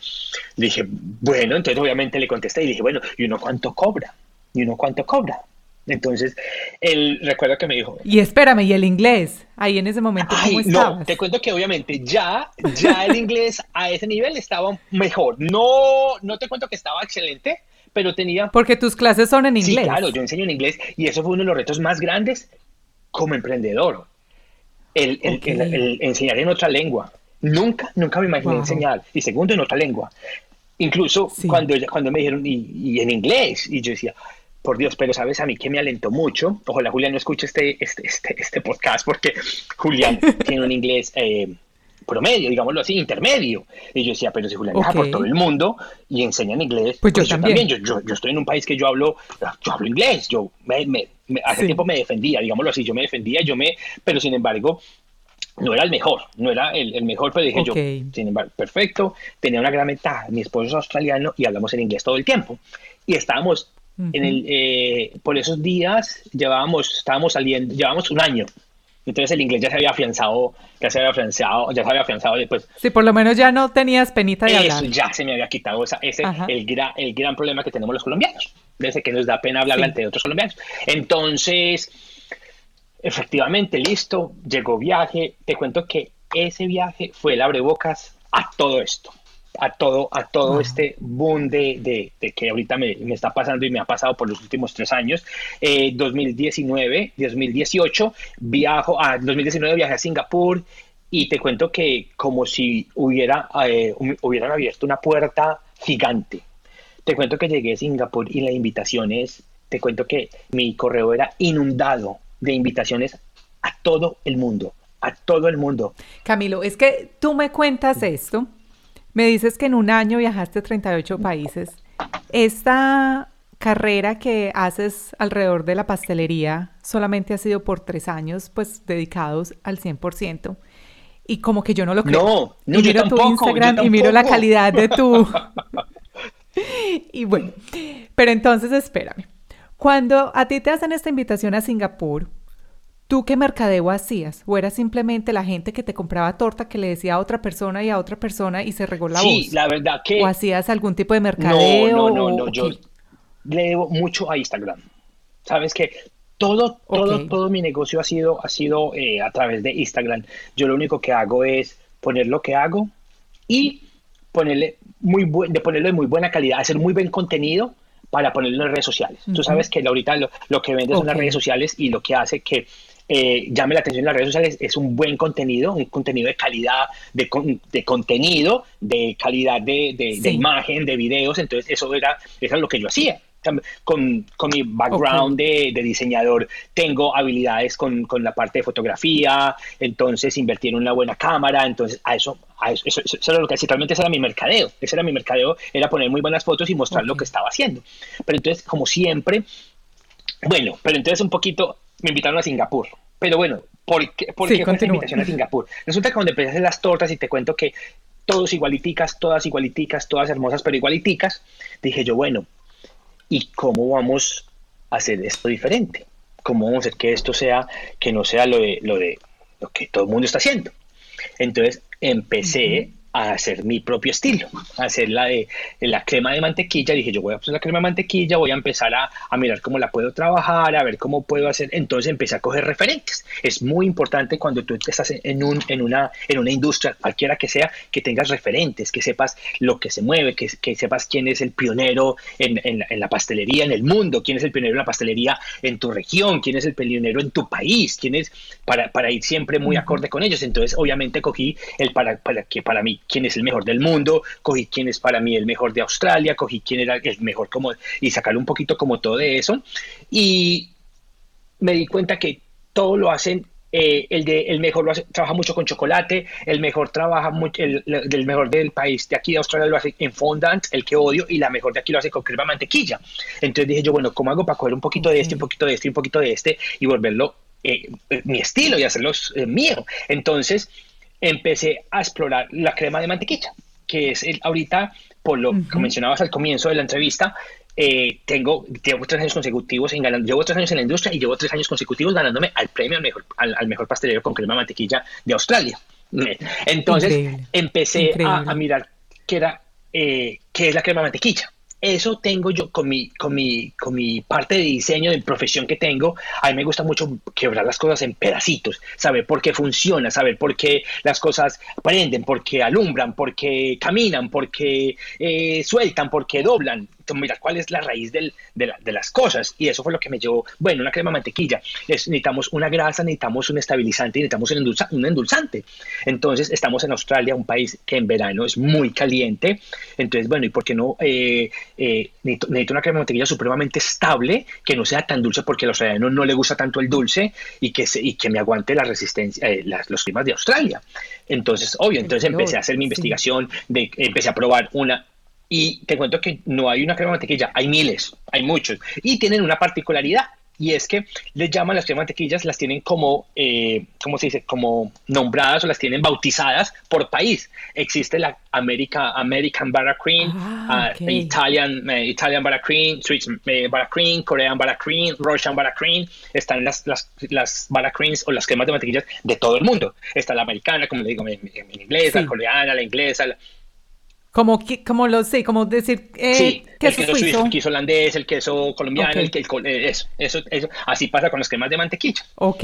B: dije, bueno, entonces obviamente le contesté y dije, bueno, ¿y uno cuánto cobra? ¿Y uno cuánto cobra? Entonces, él recuerda que me dijo.
A: Y espérame, ¿y el inglés? Ahí en ese momento, ¿cómo
B: No, te cuento que obviamente ya, ya el inglés a ese nivel estaba mejor. No, no te cuento que estaba excelente, pero tenía.
A: Porque tus clases son en inglés. Sí,
B: claro, yo enseño en inglés y eso fue uno de los retos más grandes como emprendedor, el, enseñar en otra lengua. Nunca, nunca me imaginé enseñar. Y segundo, en otra lengua. Incluso cuando, cuando me dijeron, y, en inglés, y yo decía, por Dios, pero sabes a mí que me alentó mucho. Ojalá Julián no escuche este, este, este, este podcast porque Julián tiene un inglés eh, promedio, digámoslo así, intermedio. Y yo decía, pero si Julián viaja por todo el mundo y enseña en inglés, pues, yo, pues también. Yo, yo, estoy en un país que yo hablo, yo hablo inglés, yo me, me, hace tiempo me defendía, digámoslo así, yo me defendía, yo me, pero sin embargo, no era el mejor, no era el, mejor, pero dije yo, sin embargo, perfecto, tenía una gran ventaja, mi esposo es australiano y hablamos en inglés todo el tiempo. Y estábamos en el, eh, por esos días, llevábamos, estábamos saliendo, llevábamos un año entonces el inglés ya se había afianzado, ya se había afianzado, ya se había afianzado después.
A: Sí, por lo menos ya no tenías penita de
B: Eso ya se me había quitado esa, ese el, gran, el gran problema que tenemos los colombianos, desde que nos da pena hablar ante otros colombianos. Entonces, efectivamente, listo, llegó viaje. Te cuento que ese viaje fue el abrebocas a todo esto a todo, a todo este boom de, de, que ahorita me, me, está pasando y me ha pasado por los últimos tres años. 2019, eh, 2018, viajo a 2019 viajé a Singapur y te cuento que como si hubiera, eh, hubieran abierto una puerta gigante. Te cuento que llegué a Singapur y las invitaciones, te cuento que mi correo era inundado de invitaciones a todo el mundo, a todo el mundo.
A: Camilo, es que tú me cuentas esto me dices que en un año viajaste a 38 países. Esta carrera que haces alrededor de la pastelería solamente ha sido por tres años, pues dedicados al 100%. Y como que yo no lo creo.
B: No, no
A: y miro tu Instagram y miro la calidad de tu... y bueno, pero entonces espérame. Cuando a ti te hacen esta invitación a Singapur, ¿Tú qué mercadeo hacías? ¿O era simplemente la gente que te compraba torta que le decía a otra persona y a otra persona y se regó la voz?
B: Sí, la verdad que...
A: ¿O hacías algún tipo de mercadeo?
B: No, no, no, no. yo le debo mucho a Instagram. Sabes que todo, todo, todo mi negocio ha sido, ha sido eh, a través de Instagram. Yo lo único que hago es poner lo que hago y ponerle muy de ponerlo de muy buena calidad, hacer muy buen contenido para ponerlo en redes sociales. Tú sabes que ahorita lo, lo que vendes son las redes sociales y lo que hace que eh, llame la atención en las redes sociales, es un buen contenido, un contenido de calidad, de, de contenido, de calidad de, de, imagen, de videos, entonces eso era, eso era lo que yo hacía. Con, con mi background de, de, diseñador tengo habilidades con, con, la parte de fotografía, entonces invertí en una buena cámara, entonces a eso, a eso, eso, era lo que hacía, realmente ese era mi mercadeo, ese era mi mercadeo, era poner muy buenas fotos y mostrar lo que estaba haciendo. Pero entonces, como siempre, bueno, pero entonces un poquito me invitaron a Singapur. Pero bueno, ¿por qué, por qué fue esta invitación a Singapur? Resulta que cuando empecé a hacer las tortas y te cuento que todos igualiticas, todas igualiticas, todas hermosas, pero igualiticas, dije yo, bueno, ¿y cómo vamos a hacer esto diferente? ¿Cómo vamos a hacer que esto sea, que no sea lo de lo, de, lo que todo el mundo está haciendo? Entonces empecé a hacer mi propio estilo, a hacer la de la crema de mantequilla. Dije, yo voy a hacer la crema de mantequilla, voy a empezar a, a, mirar cómo la puedo trabajar, a ver cómo puedo hacer. Entonces empecé a coger referentes. Es muy importante cuando tú estás en, un, en, una, en una industria, cualquiera que sea, que tengas referentes, que sepas lo que se mueve, que, que sepas quién es el pionero en, en, la pastelería en el mundo, quién es el pionero en la pastelería en tu región, quién es el pionero en tu país, quién es para, para ir siempre muy acorde con ellos. Entonces, obviamente, cogí el para, para que para mí quién es el mejor del mundo, cogí quién es para mí el mejor de Australia, cogí quién era el mejor como, y sacarle un poquito como todo de eso. Y me di cuenta que todo lo hacen eh, el de el mejor lo hace, trabaja mucho con chocolate, el mejor trabaja mucho, el, del mejor del país de aquí de Australia lo hace en fondant, el que odio, y la mejor de aquí lo hace con crema mantequilla. Entonces dije yo, bueno, ¿cómo hago para coger un poquito de este, un poquito de este, un poquito de este y volverlo eh, mi estilo y hacerlo eh, mío? Entonces empecé a explorar la crema de mantequilla, que es el, ahorita, por lo que mencionabas al comienzo de la entrevista, eh, tengo, llevo tres años consecutivos en ganando, llevo tres años en la industria y llevo tres años consecutivos ganándome al premio al mejor, al, mejor pastelero con crema de mantequilla de Australia. Entonces empecé A, mirar qué era, eh, qué es la crema de mantequilla eso tengo yo con mi, con mi, con mi parte de diseño, de profesión que tengo. A mí me gusta mucho quebrar las cosas en pedacitos, saber por qué funciona, saber por qué las cosas prenden, por qué alumbran, por qué caminan, por qué eh, sueltan, por qué doblan. Mirar cuál es la raíz del, de, de, las cosas. Y eso fue lo que me llevó, bueno, una crema de mantequilla. Es, necesitamos una grasa, necesitamos un estabilizante y necesitamos un, un, endulzante. Entonces, estamos en Australia, un país que en verano es muy caliente. Entonces, bueno, ¿y por qué no? Eh, eh, necesito, necesito, una crema de mantequilla supremamente estable, que no sea tan dulce porque a los australianos no le gusta tanto el dulce y que, se, y que me aguante la resistencia, eh, las, los climas de Australia. Entonces, obvio, entonces empecé a hacer mi investigación, de, empecé a probar una y te cuento que no hay una crema de mantequilla, hay miles, hay muchos. Y tienen una particularidad, y es que les llaman las cremas de mantequillas, las tienen como, eh, ¿cómo se dice? Como nombradas o las tienen bautizadas por país. Existe la America, American Cream,
A: ah,
B: uh, Italian, uh, Italian Cream, Swiss uh, Cream, Korean Cream, Russian Cream. Están las, las, las Creams o las cremas de mantequillas de todo el mundo. Está la americana, como le digo, en, en inglés, sí. la coreana, la inglesa, la,
A: como, como lo sé, como decir
B: eh, sí, queso el queso suizo, el queso holandés, el queso colombiano, okay. el, el, eh, eso, eso, eso, así pasa con los cremas de mantequilla.
A: Ok.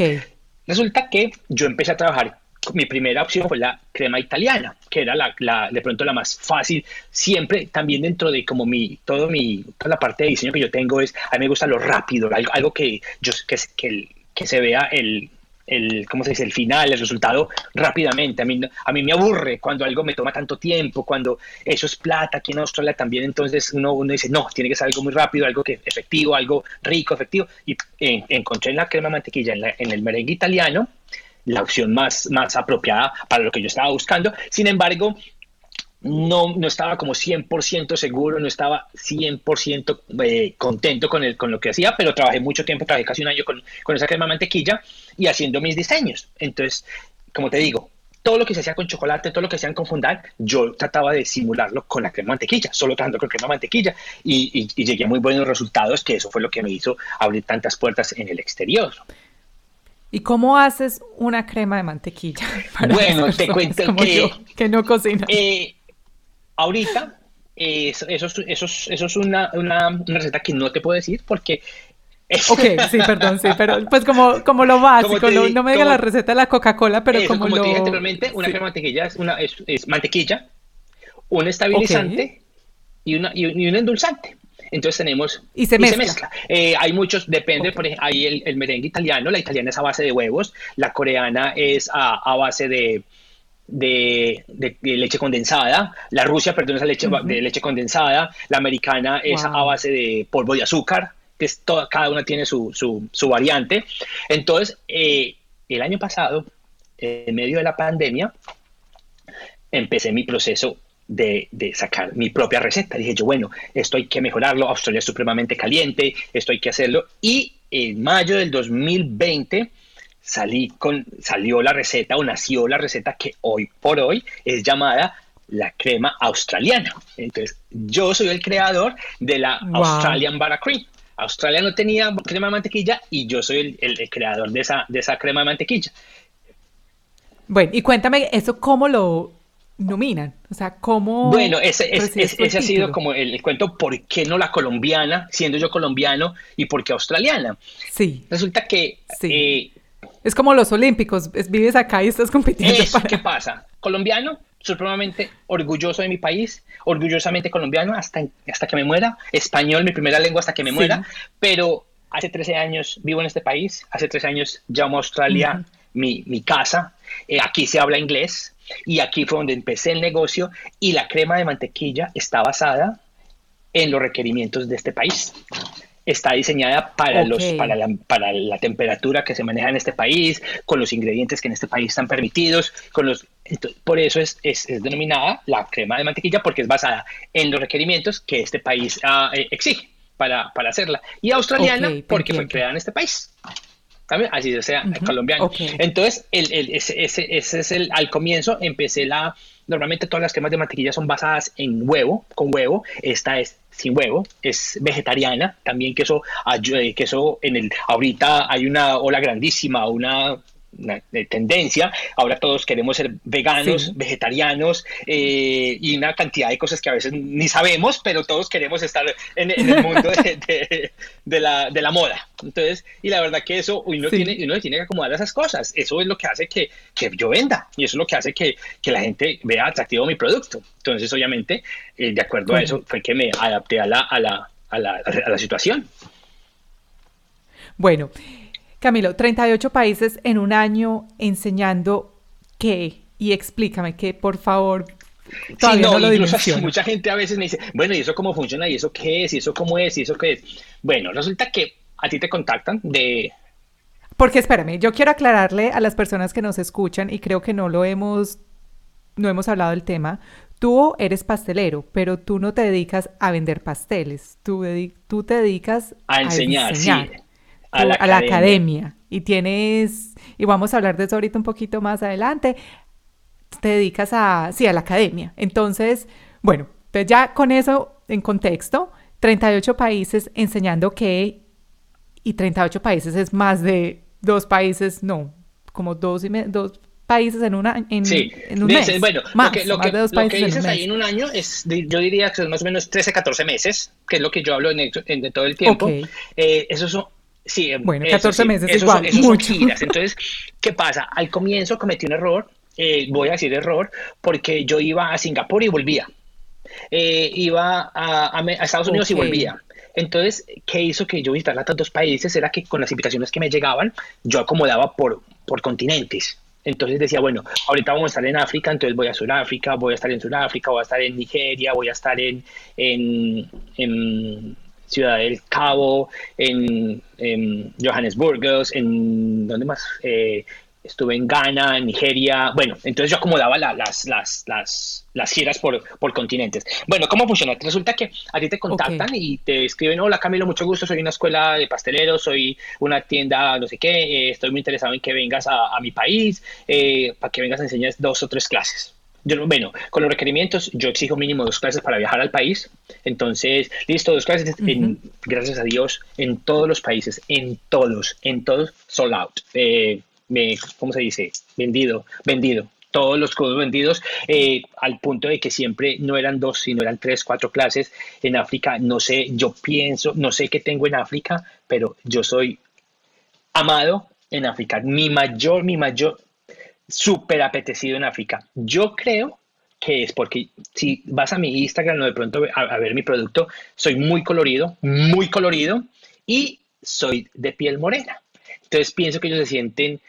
B: Resulta que yo empecé a trabajar, mi primera opción fue la crema italiana, que era la, la, de pronto la más fácil, siempre también dentro de como mi, todo mi, toda la parte de diseño que yo tengo es, a mí me gusta lo rápido, algo, algo que yo, que, que, que se vea el, el, ¿cómo se dice? el final, el resultado rápidamente. A mí, a mí me aburre cuando algo me toma tanto tiempo, cuando eso es plata aquí en Australia también, entonces uno, uno dice, no, tiene que ser algo muy rápido, algo que efectivo, algo rico, efectivo. Y encontré en la crema mantequilla, en, el merengue italiano, la opción más, más apropiada para lo que yo estaba buscando. Sin embargo, no, no estaba como 100% seguro, no estaba 100% eh, contento con, el, con lo que hacía, pero trabajé mucho tiempo, trabajé casi un año con, con esa crema mantequilla y haciendo mis diseños. Entonces, como te digo, todo lo que se hacía con chocolate, todo lo que se hacía con fondant, yo trataba de simularlo con la crema de mantequilla, solo trabajando con crema mantequilla y, y, y, llegué a muy buenos resultados, que eso fue lo que me hizo abrir tantas puertas en el exterior.
A: ¿Y cómo haces una crema de mantequilla?
B: bueno, te cuento que,
A: yo, que no cocina.
B: Eh, ahorita, eh, eso, eso, eso, eso, es una, una, una, receta que no te puedo decir porque...
A: Ok, sí, perdón, sí, pero pues como, como lo básico, como lo, no me diga la receta de la Coca-Cola, pero
B: eso,
A: como,
B: como
A: lo...
B: te dije anteriormente, una sí. crema de mantequilla es, una, es, es mantequilla, un estabilizante okay. y, una, y, y un endulzante. Entonces tenemos...
A: Y se
B: y
A: mezcla.
B: Se mezcla. Eh, hay muchos, depende, okay. por ejemplo, hay el, el, merengue italiano, la italiana es a base de huevos, la coreana es a, a base de, de, de, de, leche condensada, la Rusia, perdón, es a leche, uh -huh. de leche condensada, la americana es wow. a base de polvo de azúcar, que es toda, cada una tiene su, su, su variante. Entonces, eh, el año pasado, en medio de la pandemia, empecé mi proceso de, de, sacar mi propia receta. Dije yo, bueno, esto hay que mejorarlo, Australia es supremamente caliente, esto hay que hacerlo. Y en mayo del 2020 salí con, salió la receta o nació la receta que hoy por hoy es llamada la crema australiana. Entonces, yo soy el creador de la wow. Australian Butter Cream. Australia no tenía crema de mantequilla y yo soy el, creador de esa, de esa crema de mantequilla.
A: Bueno, y cuéntame eso, ¿cómo lo nominan? O sea, ¿cómo...?
B: Bueno, ese, ese, ese, ese ha sido como el, el, cuento por qué no la colombiana, siendo yo colombiano, y por qué australiana.
A: Sí.
B: Resulta que...
A: Sí. Eh, es como los olímpicos, vives acá y estás compitiendo.
B: Eso, para... ¿Qué pasa? Colombiano, supremamente orgulloso de mi país, orgullosamente colombiano hasta, hasta que me muera, español, mi primera lengua hasta que me sí. muera, pero hace 13 años vivo en este país, hace 13 años llamo a Australia uh -huh. mi, mi, casa, eh, aquí se habla inglés y aquí fue donde empecé el negocio y la crema de mantequilla está basada en los requerimientos de este país está diseñada para, okay. los, para, la, para la temperatura que se maneja en este país, con los ingredientes que en este país están permitidos, con los, entonces, por eso es, es, es, denominada la crema de mantequilla, porque es basada en los requerimientos que este país uh, exige para, para, hacerla. Y australiana, okay, porque fue creada en este país. ¿También? Así sea uh -huh. colombiano. Okay. Entonces, el, el, ese, ese, ese, es el, al comienzo empecé la, normalmente todas las cremas de mantequilla son basadas en huevo, con huevo, esta es sin huevo, es vegetariana, también queso, queso en el, ahorita hay una ola grandísima, una una tendencia. Ahora todos queremos ser veganos, vegetarianos eh, y una cantidad de cosas que a veces ni sabemos, pero todos queremos estar en, el mundo de, la, moda. Entonces, y la verdad que eso uno, tiene, uno tiene que acomodar esas cosas. Eso es lo que hace que, yo venda y eso es lo que hace que, la gente vea atractivo mi producto. Entonces, obviamente, eh, de acuerdo a eso fue que me adapté a la, a la, a la, a la situación.
A: Bueno, Camilo, 38 países en un año enseñando qué y explícame que por favor
B: Todavía no, lo incluso mucha gente a veces me dice, bueno, ¿y eso cómo funciona? ¿Y eso qué es? ¿Y eso cómo es? ¿Y eso qué es? Bueno, resulta que a ti te contactan de...
A: Porque espérame, yo quiero aclararle a las personas que nos escuchan y creo que no lo hemos, no hemos hablado del tema. Tú eres pastelero, pero tú no te dedicas a vender pasteles, tú, tú te dedicas
B: a enseñar. Sí
A: a, la, academia. Y tienes, y vamos a hablar de eso ahorita un poquito más adelante, te dedicas a, sí, a la academia. Entonces, bueno, pues ya con eso en contexto, 38 países enseñando que, y 38 países es más de dos países, no, como dos, y dos países en, una, en, en un mes.
B: Bueno, lo que, lo que, dices ahí en un año es, yo diría que son más o menos 13, 14 meses, que es lo que yo hablo en, en todo el tiempo. Eh, esos son Sí,
A: em, bueno, 14 meses igual, mucho.
B: Entonces, ¿qué pasa? Al comienzo cometí un error, eh, voy a decir error, porque yo iba a Singapur y volvía. Eh, iba a, Estados Unidos y volvía. Entonces, ¿qué hizo que yo visitara tantos países? Era que con las invitaciones que me llegaban, yo acomodaba por, por continentes. Entonces decía, bueno, ahorita vamos a estar en África, entonces voy a Sudáfrica, voy a estar en Sudáfrica, voy a estar en Nigeria, voy a estar en, en, en Ciudad del Cabo, en, en Johannesburg, en ¿dónde más? Eh, estuve en Ghana, en Nigeria, bueno, entonces yo acomodaba las, las, las, las, giras por, por, continentes. Bueno, ¿cómo funciona? Resulta que a ti te contactan y te escriben, hola Camilo, mucho gusto, soy una escuela de pasteleros, soy una tienda, no sé qué, eh, estoy muy interesado en que vengas a, a mi país, eh, para que vengas a enseñar dos o tres clases bueno, con los requerimientos yo exijo mínimo dos clases para viajar al país. Entonces, listo, dos clases. gracias a Dios, en todos los países, en todos, en todos, sold out. Eh, me, ¿Cómo se dice? Vendido, vendido. Todos los codos vendidos, eh, al punto de que siempre no eran dos, sino eran tres, cuatro clases. En África, no sé, yo pienso, no sé qué tengo en África, pero yo soy amado en África. Mi mayor, mi mayor, súper apetecido en África. Yo creo que es porque si vas a mi Instagram o de pronto a, ver mi producto, soy muy colorido, muy colorido y soy de piel morena. Entonces pienso que ellos se sienten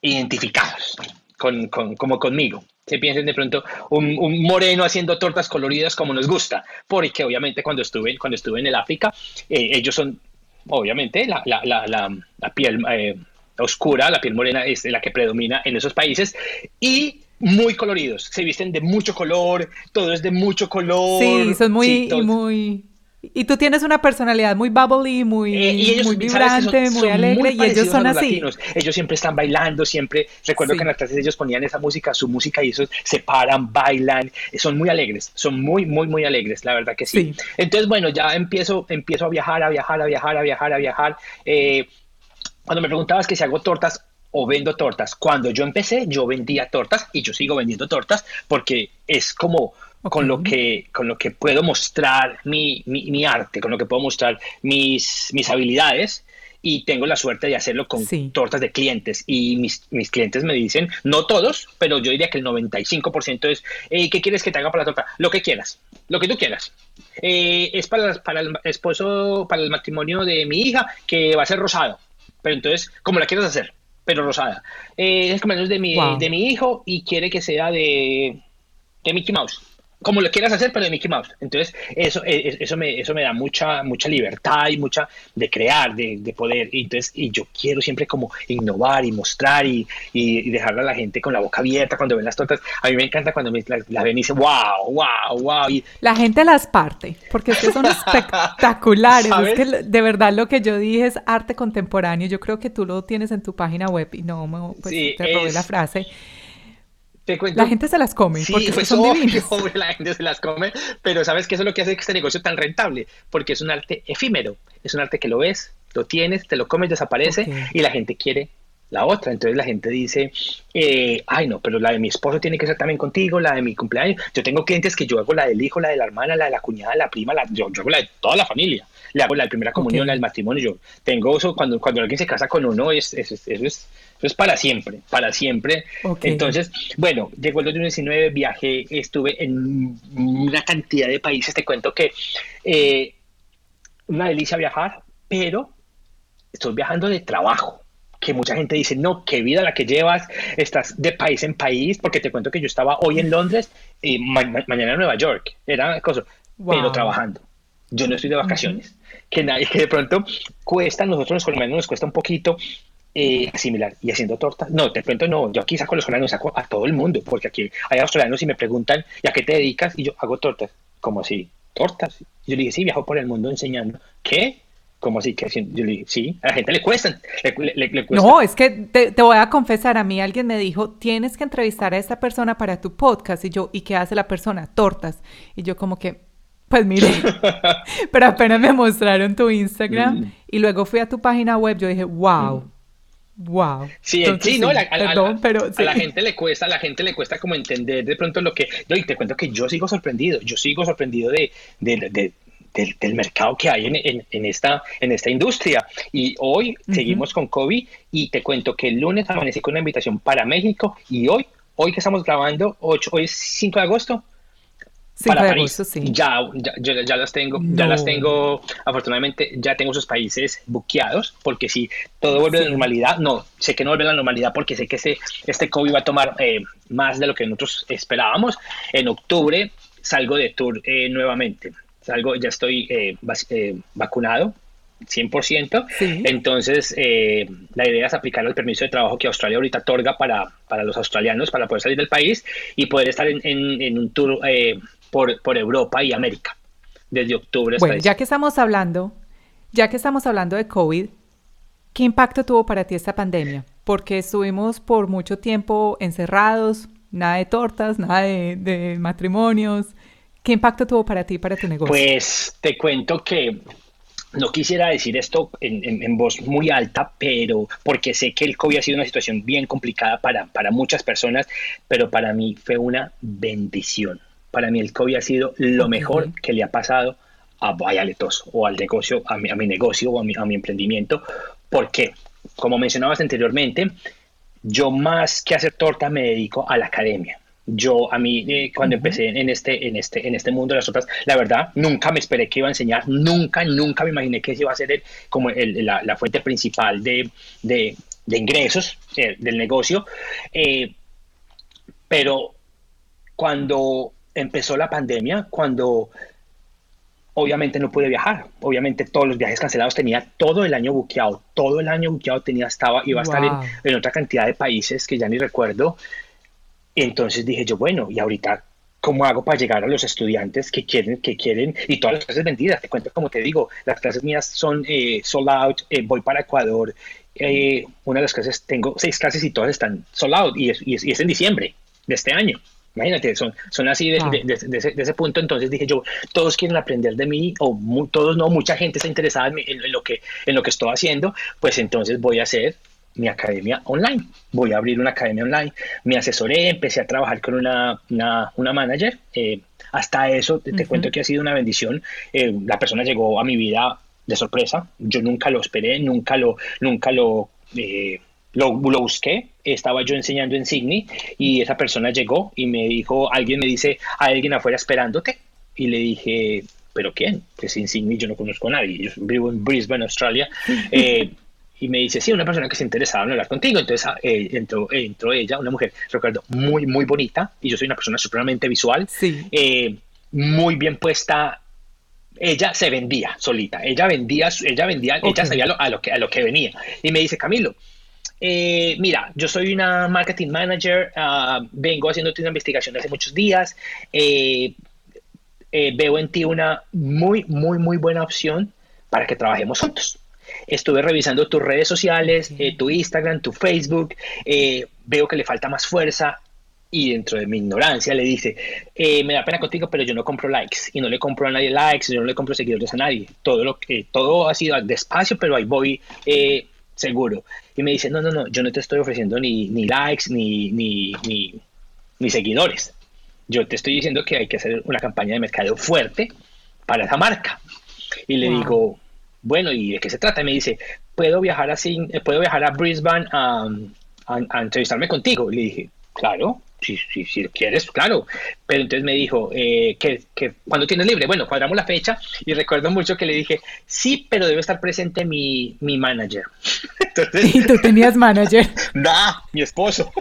B: identificados con, como conmigo. Se piensen de pronto un, moreno haciendo tortas coloridas como nos gusta, porque obviamente cuando estuve, cuando estuve en el África, eh, ellos son obviamente la, la, la, la piel eh, oscura, la piel morena es la que predomina en esos países y muy coloridos, se visten de mucho color, todo es de mucho color.
A: Sí, son muy, muy... Y tú tienes una personalidad muy bubbly, muy, eh, muy vibrante, muy alegre, y ellos son así.
B: Ellos siempre están bailando, siempre. Recuerdo que en las clases ellos ponían esa música, su música, y esos se paran, bailan, son muy alegres, son muy, muy, muy alegres, la verdad que sí. Entonces, bueno, ya empiezo, empiezo a viajar, a viajar, a viajar, a viajar, a viajar. Eh, cuando me preguntabas que si hago tortas o vendo tortas, cuando yo empecé yo vendía tortas y yo sigo vendiendo tortas porque es como con, lo que, con lo que puedo mostrar mi, mi, arte, con lo que puedo mostrar mis, mis habilidades y tengo la suerte de hacerlo con tortas de clientes y mis, mis, clientes me dicen, no todos, pero yo diría que el 95% es, ¿qué quieres que te haga para la torta? Lo que quieras, lo que tú quieras. Eh, es para, para el esposo, para el matrimonio de mi hija, que va a ser rosado pero entonces, como la quieres hacer, pero rosada. Eh, es como de mi, de mi hijo y quiere que sea de, de Mickey Mouse como lo quieras hacer, pero de Mickey Mouse. Entonces, eso, e, e, eso, me, eso me da mucha, mucha libertad y mucha de crear, de, de poder. Y, entonces, y yo quiero siempre como innovar y mostrar y, y, dejarle a la gente con la boca abierta cuando ven las tortas. A mí me encanta cuando me, la, ven y dicen, wow, wow, wow. Y,
A: la gente las parte, porque es que son espectaculares. Es que de verdad lo que yo dije es arte contemporáneo. Yo creo que tú lo tienes en tu página web y no, pues, te robé la frase la gente se las come.
B: Sí, porque pues son obvio, la gente se las come, pero sabes que eso es lo que hace este negocio tan rentable, porque es un arte efímero, es un arte que lo ves, lo tienes, te lo comes, desaparece y la gente quiere la otra. Entonces la gente dice, eh, ay no, pero la de mi esposo tiene que ser también contigo, la de mi cumpleaños. Yo tengo clientes que yo hago la del hijo, la de la hermana, la de la cuñada, la prima, la, yo, hago la de toda la familia. Le hago la primera comunión, la del matrimonio. Yo tengo eso, cuando, cuando alguien se casa con uno, es, es, eso, es, eso es para siempre, para siempre. Entonces, bueno, llegó el 2019, viajé, estuve en una cantidad de países. Te cuento que eh, una delicia viajar, pero estoy viajando de trabajo que mucha gente dice, no, qué vida la que llevas, estás de país en país, porque te cuento que yo estaba hoy en Londres y mañana en Nueva York, era cosa, pero trabajando. Yo no estoy de vacaciones. Que, nadie, que de pronto cuesta, nosotros los colombianos nos cuesta un poquito eh, asimilar y haciendo tortas. No, te cuento, no, yo aquí saco a los colombianos, saco a todo el mundo, porque aquí hay australianos y me preguntan, ¿y a qué te dedicas? Y yo hago tortas. como así? ¿Tortas? Y yo le dije, sí, viajo por el mundo enseñando. ¿Qué? como así? Que yo le sí, a la gente le cuesta,
A: No, es que te, voy a confesar, a mí alguien me dijo, tienes que entrevistar a esta persona para tu podcast. Y yo, ¿y qué hace la persona? Tortas. Y yo como que, pues mire, pero apenas me mostraron tu Instagram mm. y luego fui a tu página web, yo dije, wow. Mm. Wow.
B: Sí, sí, no, a, la gente le cuesta, a la gente le cuesta como entender de pronto lo que, y te cuento que yo sigo sorprendido, yo sigo sorprendido de, de, del, mercado que hay en, esta, en esta industria. Y hoy seguimos con COVID y te cuento que el lunes amanecí con una invitación para México y hoy, hoy que estamos grabando, 8, hoy es 5 de agosto, para París. ya, ya, ya, las tengo, ya las tengo, afortunadamente ya tengo esos países buqueados, porque si todo vuelve a la normalidad, no, sé que no vuelve a la normalidad porque sé que este, este COVID va a tomar eh, más de lo que nosotros esperábamos. En octubre salgo de tour eh, nuevamente algo, ya estoy eh, eh, vacunado 100%. Entonces, eh, la idea es aplicar el permiso de trabajo que Australia ahorita otorga para, para los australianos para poder salir del país y poder estar en, en, un tour por, por, Europa y América desde octubre.
A: Bueno, ya que estamos hablando, ya que estamos hablando de COVID, ¿qué impacto tuvo para ti esta pandemia? Porque estuvimos por mucho tiempo encerrados, nada de tortas, nada de, de matrimonios, ¿Qué impacto tuvo para ti, para tu negocio?
B: Pues te cuento que no quisiera decir esto en, voz muy alta, pero porque sé que el COVID ha sido una situación bien complicada para, para muchas personas, pero para mí fue una bendición. Para mí el COVID ha sido lo mejor que le ha pasado a Vallaletos o al negocio, a mi, a mi negocio o a mi, a mi emprendimiento. porque Como mencionabas anteriormente, yo más que hacer torta me dedico a la academia yo a mí eh, cuando empecé en este, en, este, en este mundo de las otras, la verdad, nunca me esperé que iba a enseñar, nunca, nunca me imaginé que ese iba a ser el, como la, la, fuente principal de, de, de ingresos eh, del negocio. Eh, pero cuando empezó la pandemia, cuando obviamente no pude viajar, obviamente todos los viajes cancelados tenía todo el año buqueado, todo el año buqueado tenía, estaba, iba a estar en, en otra cantidad de países que ya ni recuerdo. Entonces dije yo, bueno, y ahorita, ¿cómo hago para llegar a los estudiantes que quieren, que quieren, y todas las clases vendidas? Te cuento, como te digo, las clases mías son eh, sold out, eh, voy para Ecuador, eh, una de las clases, tengo seis clases y todas están sold out, y es, y es, en diciembre de este año. Imagínate, son, son así de, de, ese, punto. Entonces dije yo, todos quieren aprender de mí, o todos no, mucha gente está interesada en, lo que, en lo que estoy haciendo, pues entonces voy a hacer mi academia online. Voy a abrir una academia online. Me asesoré, empecé a trabajar con una, una, manager. Eh, hasta eso, te, cuento que ha sido una bendición. Eh, la persona llegó a mi vida de sorpresa. Yo nunca lo esperé, nunca lo, nunca lo, eh, lo, lo, busqué. Estaba yo enseñando en Sydney y esa persona llegó y me dijo, alguien me dice, hay alguien afuera esperándote. Y le dije, ¿pero quién? Pues en Sydney yo no conozco a nadie. Yo vivo en Brisbane, Australia. y me dice, sí, una persona que se interesaba en hablar contigo. Entonces ah, eh, entró, entró, ella, una mujer, recuerdo, muy, muy bonita, y yo soy una persona supremamente visual, eh, muy bien puesta. Ella se vendía solita, ella vendía, ella vendía, ella sabía a lo, que, a lo que venía. Y me dice, Camilo, eh, mira, yo soy una marketing manager, ah, vengo haciendo una investigación hace muchos días, veo en ti una muy, muy, muy buena opción para que trabajemos juntos. Estuve revisando tus redes sociales, eh, tu Instagram, tu Facebook, eh, veo que le falta más fuerza y dentro de mi ignorancia le dice, eh, me da pena contigo, pero yo no compro likes y no le compro a nadie likes, yo no le compro seguidores a nadie. Todo, lo que, todo ha sido despacio, pero ahí voy seguro. Y me dice, no, no, no, yo no te estoy ofreciendo ni, ni likes, ni, ni, ni, ni seguidores. Yo te estoy diciendo que hay que hacer una campaña de mercadeo fuerte para esa marca. Y le digo, bueno, ¿y de qué se trata? Y me dice, puedo viajar así, eh, puedo viajar a Brisbane a, a, entrevistarme contigo. Y le dije, claro, si, si, si quieres, claro. Pero entonces me dijo, eh, que, que cuando tienes libre, bueno, cuadramos la fecha y recuerdo mucho que le dije, sí, pero debe estar presente mi, mi manager.
A: Entonces, ¿Y tú tenías manager?
B: nah, mi esposo.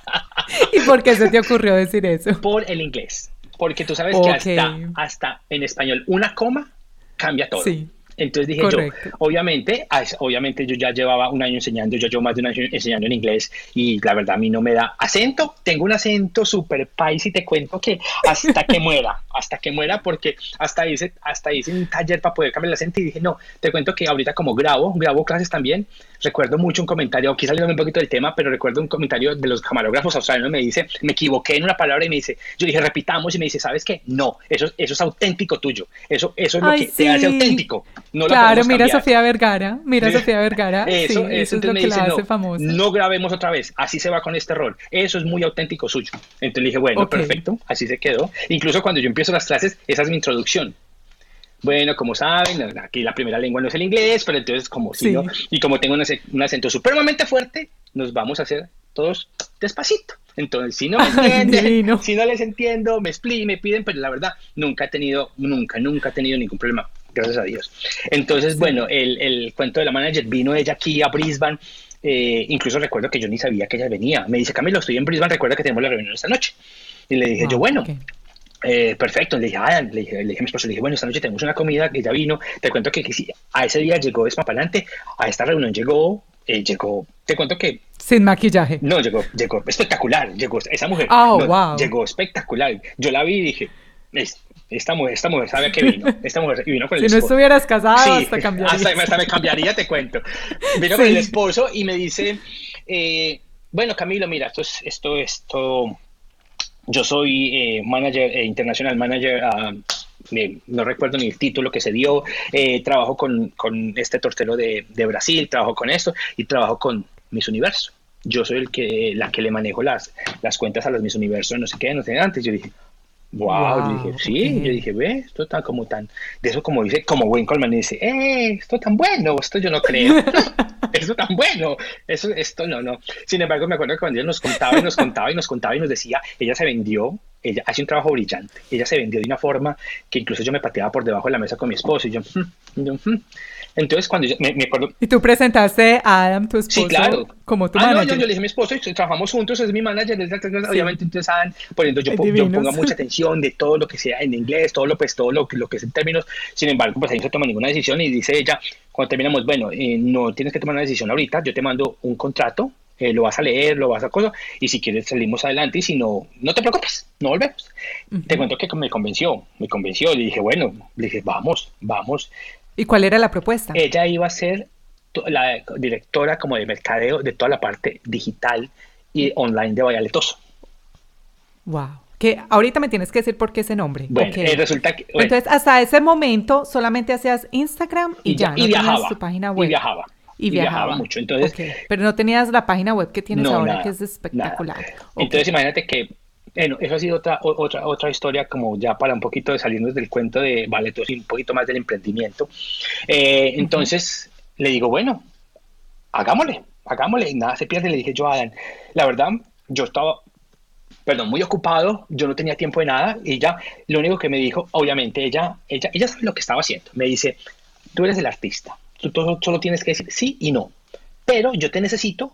A: ¿Y por qué se te ocurrió decir eso?
B: Por el inglés. Porque tú sabes que hasta, hasta en español una coma cambia todo. Sí. Entonces dije yo, obviamente, obviamente yo ya llevaba un año enseñando, yo llevo más de un año enseñando en inglés y la verdad a mí no me da acento, tengo un acento super país y te cuento que hasta que muera, hasta que muera porque hasta hice, hasta hice un taller para poder cambiar el acento y dije, no, te cuento que ahorita como grabo, grabo clases también, recuerdo mucho un comentario, aquí saliendo un poquito del tema, pero recuerdo un comentario de los camarógrafos australianos, me dice, me equivoqué en una palabra y me dice, yo dije, repitamos y me dice, ¿sabes qué? No, eso, eso es auténtico tuyo, eso, eso es lo que te hace auténtico.
A: No claro, mira Sofía Vergara, mira Sofía Vergara, eso, eso, es lo que la hace famosa.
B: No grabemos otra vez, así se va con este rol, eso es muy auténtico suyo. Entonces le dije, bueno, perfecto, así se quedó. Incluso cuando yo empiezo las clases, esa es mi introducción. Bueno, como saben, aquí la primera lengua no es el inglés, pero entonces como sí, y como tengo un, acento supremamente fuerte, nos vamos a hacer todos despacito. Entonces, si no me entienden, si no les entiendo, me explican, me piden, pero la verdad, nunca he tenido, nunca, nunca he tenido ningún problema, gracias a Dios. Entonces, bueno, el, el, cuento de la manager vino ella aquí a Brisbane, eh, incluso recuerdo que yo ni sabía que ella venía. Me dice, Camilo, estoy en Brisbane, recuerda que tenemos la reunión esta noche. Y le dije, yo, ah, bueno, eh, perfecto, le dije, ah, le dije, le dije a mi esposo, le dije, bueno, esta noche tenemos una comida que ya vino, te cuento que, a ese día llegó Despapalante, a esta reunión llegó, eh, llegó, te cuento que...
A: Sin maquillaje.
B: No, llegó, llegó espectacular, llegó esa mujer,
A: oh, wow.
B: llegó espectacular, yo la vi y dije, esta mujer, esta mujer sabe que vino, esta mujer vino con
A: el Si no estuvieras casado, hasta cambiaría.
B: Hasta, me cambiaría, te cuento. Vino con el esposo y me dice, eh, bueno, Camilo, mira, esto es, esto, esto, yo soy eh, manager, eh, internacional manager, ah, no recuerdo ni el título que se dio, eh, trabajo con, con, este tortero de, de, Brasil, trabajo con esto y trabajo con Miss Universo. Yo soy el que, la que le manejo las, las cuentas a los Miss Universo, no sé qué, no sé antes. Yo dije, wow, yo dije, sí, yo dije, ve, esto está como tan, de eso como dice, como Wayne Coleman dice, eh, esto tan bueno, esto yo no creo. eso tan bueno, eso, esto no, no. Sin embargo, me acuerdo que cuando ella nos contaba y nos contaba y nos contaba y nos decía, ella se vendió, ella hace un trabajo brillante, ella se vendió de una forma que incluso yo me pateaba por debajo de la mesa con mi esposo y yo, hmm", yo hmm". Entonces, cuando yo me, acuerdo...
A: ¿Y tú presentaste a Adam, tu esposo,
B: sí, claro.
A: como tu
B: ah,
A: manager?
B: No, yo, le dije a mi esposo, y trabajamos juntos, es mi manager, obviamente entonces Adam, poniendo yo, yo pongo mucha atención de todo lo que sea en inglés, todo lo, pues, todo lo, lo que es en términos, sin embargo, pues ahí no se toma ninguna decisión y dice ella, cuando terminamos, bueno, eh, no tienes que tomar una decisión ahorita, yo te mando un contrato, eh, lo vas a leer, lo vas a cosa, y si quieres salimos adelante, y si no, no te preocupes, no volvemos. Te cuento que me convenció, me convenció, le dije, bueno, le dije, vamos, vamos.
A: ¿Y cuál era la propuesta?
B: Ella iba a ser la directora como de mercadeo de toda la parte digital y online de Vallaletoso.
A: Wow. Que ahorita me tienes que decir por qué ese nombre.
B: Bueno, eh, resulta que...
A: Entonces, hasta ese momento solamente hacías Instagram y, ya,
B: y viajaba, tu
A: página web.
B: Y viajaba.
A: Y viajaba.
B: mucho. Entonces,
A: Pero no tenías la página web que tienes ahora, que es espectacular.
B: Entonces, imagínate que bueno, eso ha sido otra, otra, otra historia como ya para un poquito de salirnos del cuento de Valetos y un poquito más del emprendimiento. Eh, entonces le digo, bueno, hagámosle, hagámosle, nada se pierde. Le dije yo a Adán, la verdad, yo estaba perdón, muy ocupado, yo no tenía tiempo de nada y ella, lo único que me dijo, obviamente, ella, ella, ella sabe lo que estaba haciendo. Me dice, tú eres el artista, tú solo tienes que decir sí y no, pero yo te necesito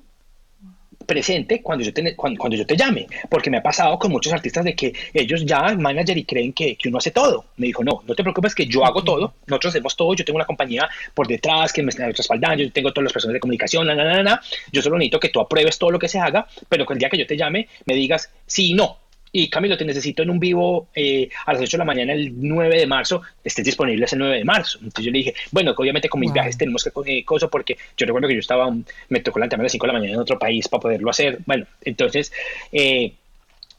B: presente cuando yo, te, cuando, yo te llame, porque me ha pasado con muchos artistas de que ellos ya manager y creen que, que, uno hace todo. Me dijo, no, no te preocupes que yo hago todo, nosotros hacemos todo, yo tengo una compañía por detrás que me está respaldando, yo tengo todas las personas de comunicación, na, na, na, yo solo necesito que tú apruebes todo lo que se haga, pero que el día que yo te llame me digas sí y no, y Camilo, te necesito en un vivo eh, a las 8 de la mañana el 9 de marzo, estés disponible ese 9 de marzo. Entonces yo le dije, bueno, que obviamente con mis viajes tenemos que eh, cosa porque yo recuerdo que yo estaba, me tocó levantarme a las 5 de la mañana en otro país para poderlo hacer. Bueno, entonces eh,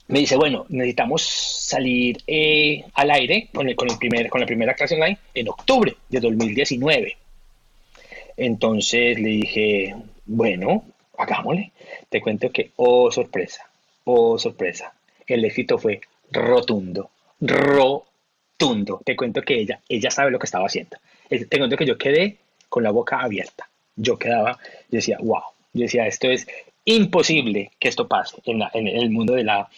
B: me dice, bueno, necesitamos salir eh, al aire con, el, con, el primer, con la primera clase online en octubre de 2019. Entonces le dije, bueno, hagámosle. Te cuento que, oh sorpresa, oh sorpresa, el éxito fue rotundo, rotundo. Te cuento que ella, ella sabe lo que estaba haciendo. Te cuento que yo quedé con la boca abierta. Yo quedaba, decía, wow, yo decía, esto es imposible que esto pase en, el mundo de la,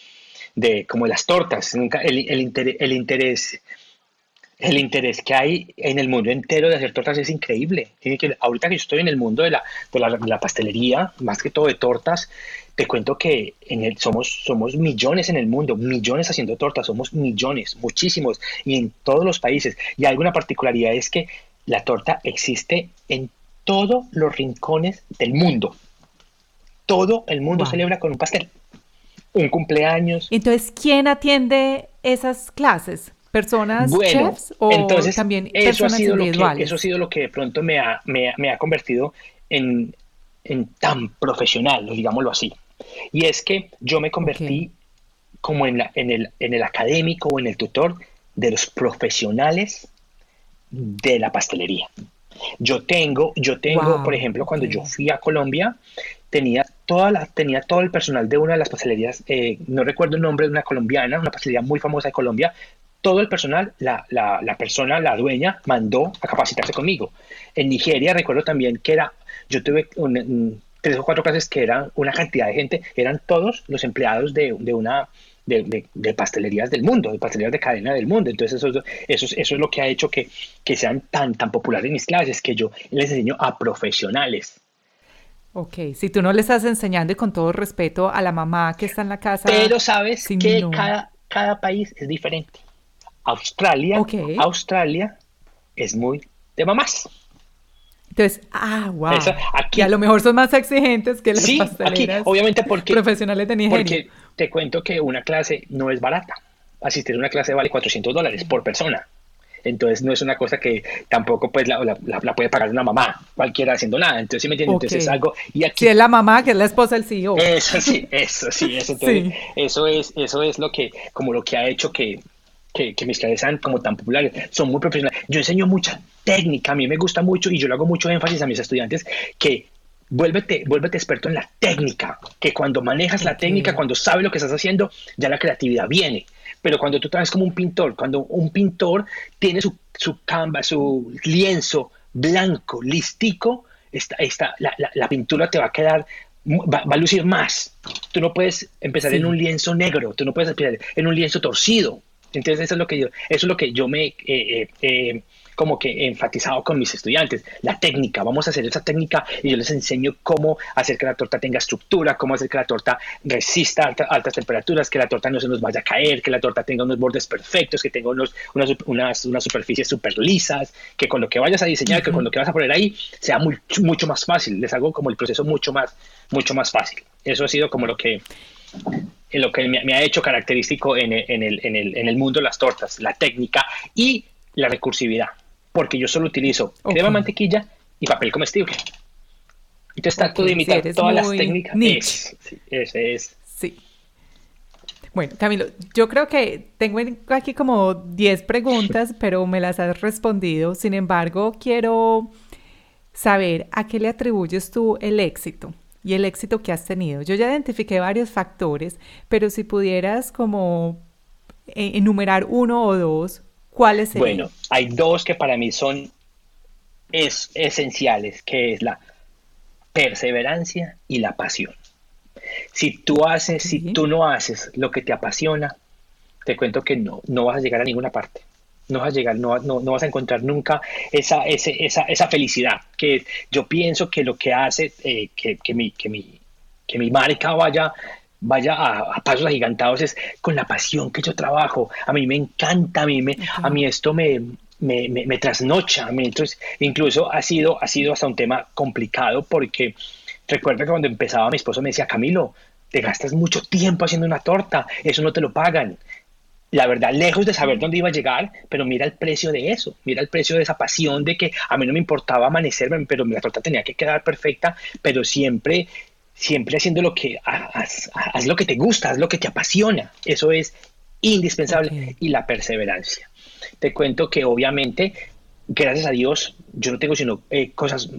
B: de como las tortas. Nunca, el, el, interés, el interés el interés que hay en el mundo entero de hacer tortas es increíble. Que, ahorita que yo estoy en el mundo de la, de la, pastelería, más que todo de tortas, te cuento que en el, somos, somos millones en el mundo, millones haciendo tortas, somos millones, muchísimos, y en todos los países. Y alguna particularidad es que la torta existe en todos los rincones del mundo. Todo el mundo celebra con un pastel, un cumpleaños.
A: Entonces, ¿quién atiende esas clases? personas chefs o entonces, también eso ha sido
B: Lo que, eso ha sido lo que de pronto me ha, me, me ha convertido en, en, tan profesional, digámoslo así. Y es que yo me convertí como en, la, en, el, en el académico o en el tutor de los profesionales de la pastelería. Yo tengo, yo tengo, por ejemplo, cuando yo fui a Colombia, tenía toda la, tenía todo el personal de una de las pastelerías, eh, no recuerdo el nombre de una colombiana, una pastelería muy famosa de Colombia, todo el personal, la, la, la, persona, la dueña, mandó a capacitarse conmigo. En Nigeria recuerdo también que era, yo tuve tres o cuatro clases que eran una cantidad de gente, eran todos los empleados de, de una, de, de, pastelerías del mundo, de pastelerías de cadena del mundo. Entonces eso, eso, eso es lo que ha hecho que, que sean tan, tan populares mis clases, que yo les enseño a profesionales.
A: Ok, si tú no le estás enseñando y con todo respeto a la mamá que está en la casa.
B: Pero sabes que cada, cada país es diferente. Australia, Australia es muy de mamás.
A: Entonces, ah, wow. aquí, a lo mejor son más exigentes que las sí, aquí,
B: obviamente porque,
A: profesionales de Nigeria.
B: Porque te cuento que una clase no es barata. Asistir a una clase vale 400 dólares por persona. Entonces no es una cosa que tampoco pues la, puede pagar una mamá, cualquiera haciendo nada. Entonces, ¿sí me entiendes? Entonces es algo... Y
A: aquí, si es la mamá, que es la esposa del CEO.
B: Eso sí, eso sí, eso, eso es, eso es lo que, como lo que ha hecho que, que, mis clases sean como tan populares, son muy profesionales. Yo enseño mucha técnica, a mí me gusta mucho y yo le hago mucho énfasis a mis estudiantes que vuélvete, vuélvete experto en la técnica, que cuando manejas la técnica, cuando sabes lo que estás haciendo, ya la creatividad viene. Pero cuando tú traes como un pintor, cuando un pintor tiene su, su canvas, su lienzo blanco, listico, esta, esta, la, la, pintura te va a quedar Va, a lucir más. Tú no puedes empezar en un lienzo negro, tú no puedes empezar en un lienzo torcido. Entonces eso es lo que yo, eso es lo que yo me eh, eh, eh, como que he enfatizado con mis estudiantes, la técnica, vamos a hacer esa técnica y yo les enseño cómo hacer que la torta tenga estructura, cómo hacer que la torta resista altas temperaturas, que la torta no se nos vaya a caer, que la torta tenga unos bordes perfectos, que tenga unos, unas, unas, unas superficies súper lisas, que con lo que vayas a diseñar, que con lo que vas a poner ahí sea muy, mucho más fácil, les hago como el proceso mucho más, mucho más fácil. Eso ha sido como lo que lo que me, ha hecho característico en el, en, el, en, el, en el, mundo de las tortas, la técnica y la recursividad, porque yo solo utilizo crema, mantequilla y papel comestible. Entonces trato de imitar todas las técnicas.
A: Ese es. Sí. Bueno, Camilo, yo creo que tengo aquí como 10 preguntas, pero me las has respondido. Sin embargo, quiero saber a qué le atribuyes tú el éxito y el éxito que has tenido. Yo ya identifiqué varios factores, pero si pudieras como eh, enumerar uno o dos, ¿cuáles serían?
B: Bueno, hay dos que para mí son es, esenciales, que es la perseverancia y la pasión. Si tú haces, si tú no haces lo que te apasiona, te cuento que no, no vas a llegar a ninguna parte no vas a llegar, no, no, vas a encontrar nunca esa, esa, esa, felicidad. Que yo pienso que lo que hace eh, que, que, mi, que, mi, que mi marca vaya, vaya a, pasos agigantados es con la pasión que yo trabajo. A mí me encanta, a mí, me, a mí esto me, me, me, trasnocha. Entonces, incluso ha sido, ha sido hasta un tema complicado porque recuerda que cuando empezaba mi esposo me decía, Camilo, te gastas mucho tiempo haciendo una torta, eso no te lo pagan la verdad, lejos de saber dónde iba a llegar, pero mira el precio de eso, mira el precio de esa pasión de que a mí no me importaba amanecerme, pero la torta tenía que quedar perfecta, pero siempre, siempre haciendo lo que, haz, lo que te gusta, haz lo que te apasiona, eso es indispensable y la perseverancia. Te cuento que obviamente gracias a Dios, yo no tengo sino eh, cosas,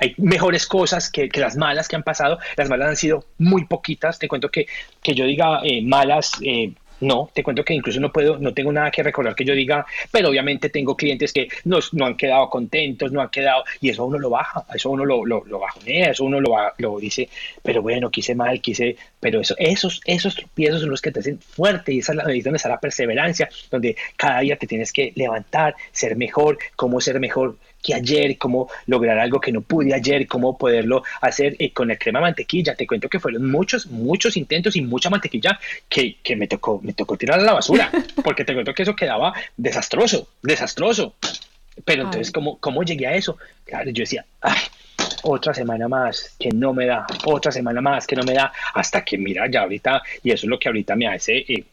B: hay mejores cosas que, las malas que han pasado. Las malas han sido muy poquitas. Te cuento que, que yo diga eh, malas, eh, no, te cuento que incluso no puedo, no tengo nada que recordar que yo diga, pero obviamente tengo clientes que no, no han quedado contentos, no han quedado, y eso uno lo baja, eso uno lo, lo, lo bajonea, eso uno lo, lo dice, pero bueno, quise mal, quise, pero eso, esos, esos tropiezos son los que te hacen fuerte y esa es la donde está la perseverancia, donde cada día te tienes que levantar, ser mejor, cómo ser mejor que ayer, cómo lograr algo que no pude ayer, cómo poderlo hacer eh, con el crema mantequilla. Te cuento que fueron muchos, muchos intentos y mucha mantequilla que, que me tocó, me tocó tirar a la basura, porque te cuento que eso quedaba desastroso, desastroso. Pero entonces, ¿cómo, ¿cómo llegué a eso? Claro, yo decía, ay, otra semana más que no me da, otra semana más que no me da, hasta que mira, ya ahorita, y eso es lo que ahorita me hace, eh,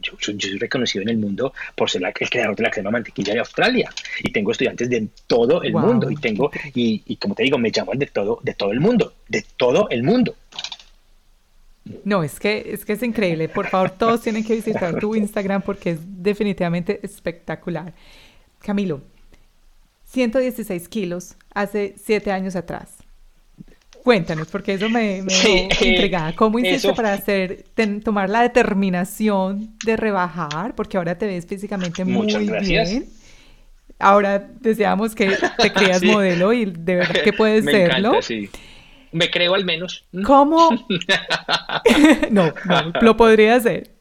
B: yo, soy reconocido en el mundo por ser el creador de la crema mantequilla de Australia, y tengo estudiantes de todo el mundo, y tengo, y, y, como te digo, me llaman de todo, de todo el mundo, de todo el mundo.
A: No, es que, es que es increíble. Por favor, todos tienen que visitar tu Instagram porque es definitivamente espectacular. Camilo, 116 kilos hace 7 años atrás. Cuéntanos, porque eso me, me sí, eh, ¿Cómo hiciste para hacer, tomar la determinación de rebajar? Porque ahora te ves físicamente muy bien. Ahora deseamos que te creas modelo y de verdad que puedes me serlo. Encanta, sí.
B: Me creo al menos.
A: ¿Cómo? no, no, lo podría hacer.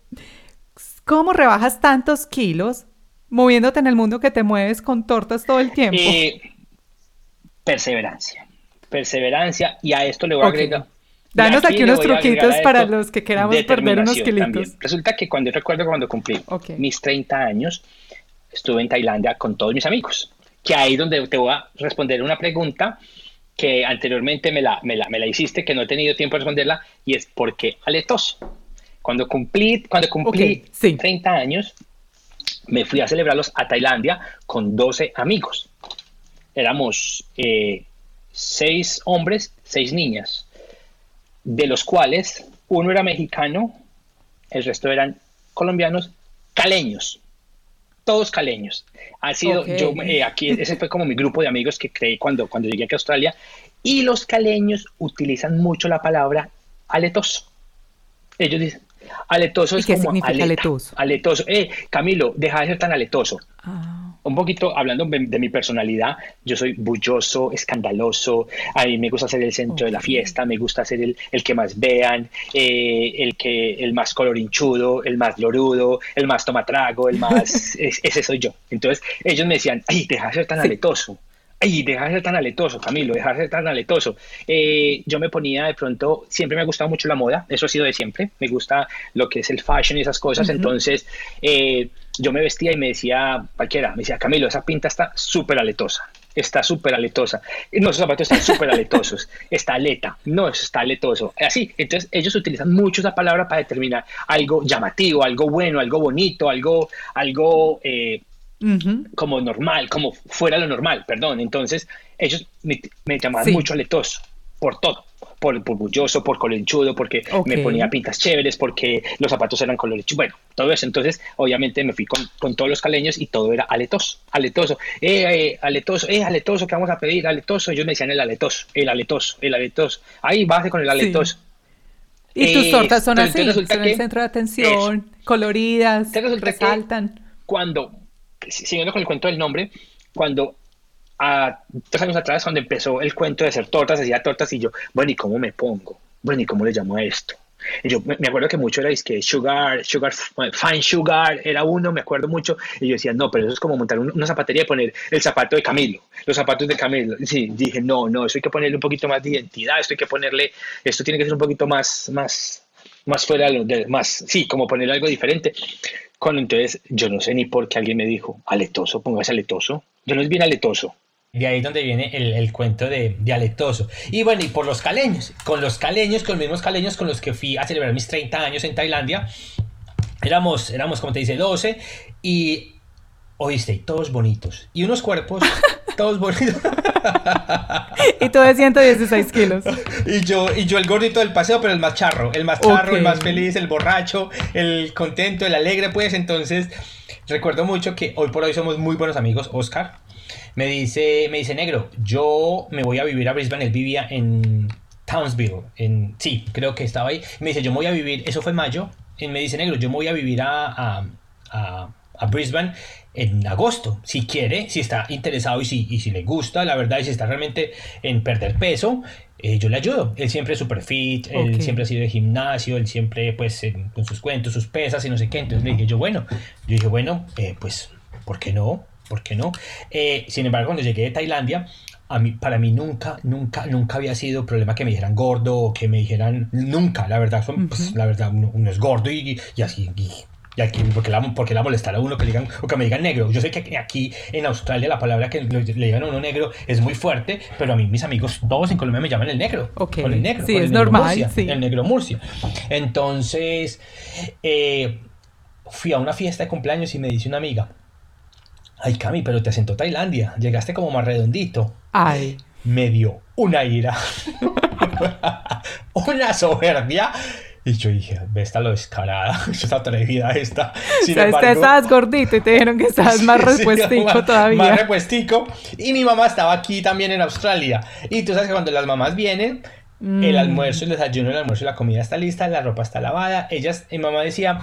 A: ¿Cómo rebajas tantos kilos moviéndote en el mundo que te mueves con tortas todo el tiempo?
B: Eh, perseverancia. Perseverancia, y a esto le voy a agregar.
A: Danos aquí, unos truquitos para los que queramos perder unos kilitos.
B: Resulta que cuando recuerdo cuando cumplí mis 30 años, estuve en Tailandia con todos mis amigos. Que ahí donde te voy a responder una pregunta que anteriormente me la, me la, me la hiciste, que no he tenido tiempo de responderla, y es ¿por qué aletoso? Cuando cumplí, cuando cumplí 30 años, me fui a celebrarlos a Tailandia con 12 amigos. Éramos eh, seis hombres, seis niñas, de los cuales uno era mexicano, el resto eran colombianos, caleños, todos caleños. Ha sido, yo eh, aquí, ese fue como mi grupo de amigos que creí cuando, cuando llegué aquí a Australia. Y los caleños utilizan mucho la palabra aletoso. Ellos dicen, Aletoso es
A: qué significa aletoso?
B: Aletoso. Eh, Camilo, deja de ser tan aletoso. Ah. Un poquito hablando de, mi personalidad, yo soy bulloso, escandaloso, a mí me gusta ser el centro de la fiesta, me gusta ser el, el que más vean, eh, el que el más colorinchudo, el más lorudo, el más tomatrago, el más... ese soy yo. Entonces ellos me decían, ay, deja de ser tan aletoso ay, deja de ser tan aletoso, Camilo, deja de ser tan aletoso. Eh, yo me ponía de pronto, siempre me ha gustado mucho la moda, eso ha sido de siempre, me gusta lo que es el fashion y esas cosas, entonces eh, yo me vestía y me decía, cualquiera, me decía, Camilo, esa pinta está súper aletosa, está súper aletosa. No, esos zapatos están súper aletosos. Está aleta. No, eso está aletoso. Así. Entonces, ellos utilizan mucho esa palabra para determinar algo llamativo, algo bueno, algo bonito, algo, algo eh, como normal, como fuera lo normal, perdón. Entonces, ellos me, llamaban mucho aletoso, por todo, por, por bulloso, por colenchudo, porque me ponía pintas chéveres, porque los zapatos eran colores, bueno, todo eso. Entonces, obviamente me fui con, con todos los caleños y todo era aletoso, aletoso, eh, eh, aletoso, eh, aletoso, ¿qué vamos a pedir? Aletoso. Ellos me decían el aletoso, el aletoso, el aletoso. Ahí base con el aletoso.
A: Y tus tortas son así, son el centro de atención, coloridas, resaltan.
B: Cuando siguiendo con el cuento del nombre, cuando a dos años atrás, cuando empezó el cuento de hacer tortas, hacía tortas y yo, bueno, ¿y cómo me pongo? Bueno, ¿y cómo le llamo a esto? Y yo me acuerdo que mucho era que sugar, sugar, fine sugar era uno, me acuerdo mucho. Y yo decía, no, pero eso es como montar una zapatería y poner el zapato de Camilo, los zapatos de Camilo. Sí, dije, no, no, eso hay que ponerle un poquito más de identidad, esto hay que ponerle, esto tiene que ser un poquito más, más, más fuera de más, sí, como poner algo diferente. Cuando entonces yo no sé ni por qué alguien me dijo, aletoso, póngase aletoso. Yo no es bien aletoso.
C: De ahí es donde viene el, cuento de, de, aletoso. Y bueno, y por los caleños, con los caleños, con los mismos caleños con los que fui a celebrar mis 30 años en Tailandia, éramos, éramos como te dice, 12 y, oíste, todos bonitos. Y unos cuerpos, todos bonitos.
A: y tú de 116 kilos.
C: Y yo, y yo el gordito del paseo, pero el más charro, el más charro, el más feliz, el borracho, el contento, el alegre, pues. Entonces, recuerdo mucho que hoy por hoy somos muy buenos amigos, Oscar.
B: me dice, me dice, negro, yo me voy a vivir a Brisbane, él vivía en Townsville, en, sí, creo que estaba ahí, me dice, yo me voy a vivir, eso fue en mayo, y me dice, negro, yo me voy a vivir a, a, a, Brisbane en agosto, si quiere, si está interesado y si, y si le gusta, la verdad, y si está realmente en perder peso, eh, yo le ayudo. Él siempre es super fit, él siempre ha sido de gimnasio, él siempre, pues, con sus cuentos, sus pesas y no sé qué. Entonces le dije yo, bueno, yo dije, bueno, eh, pues, ¿por qué no? ¿Por qué no? Eh, sin embargo, cuando llegué de Tailandia, a mí, para mí nunca, nunca, nunca había sido problema que me dijeran gordo o que me dijeran, nunca, la verdad, pues, la verdad, uno, es gordo y, y así, y aquí, porque la, porque la molestar a uno que le digan, o que me digan negro. Yo sé que aquí en Australia la palabra que le, digan a uno negro es muy fuerte, pero a mí mis amigos todos en Colombia me llaman el negro.
A: Okay.
B: Con el negro.
A: Sí, es normal.
B: El negro Murcia. Entonces, eh, fui a una fiesta de cumpleaños y me dice una amiga, ay Cami, pero te asentó Tailandia, llegaste como más redondito.
A: Ay.
B: Me dio una ira, una soberbia y yo dije, ve esta lo descarada, esta atrevida esta.
A: Sin o sea, estabas gordito y te dijeron que estabas más repuestico todavía.
B: Más repuestico. Y mi mamá estaba aquí también en Australia. Y tú sabes que cuando las mamás vienen, el mm. almuerzo, el desayuno, el almuerzo la comida está lista, la ropa está lavada. Ellas, mi mamá decía,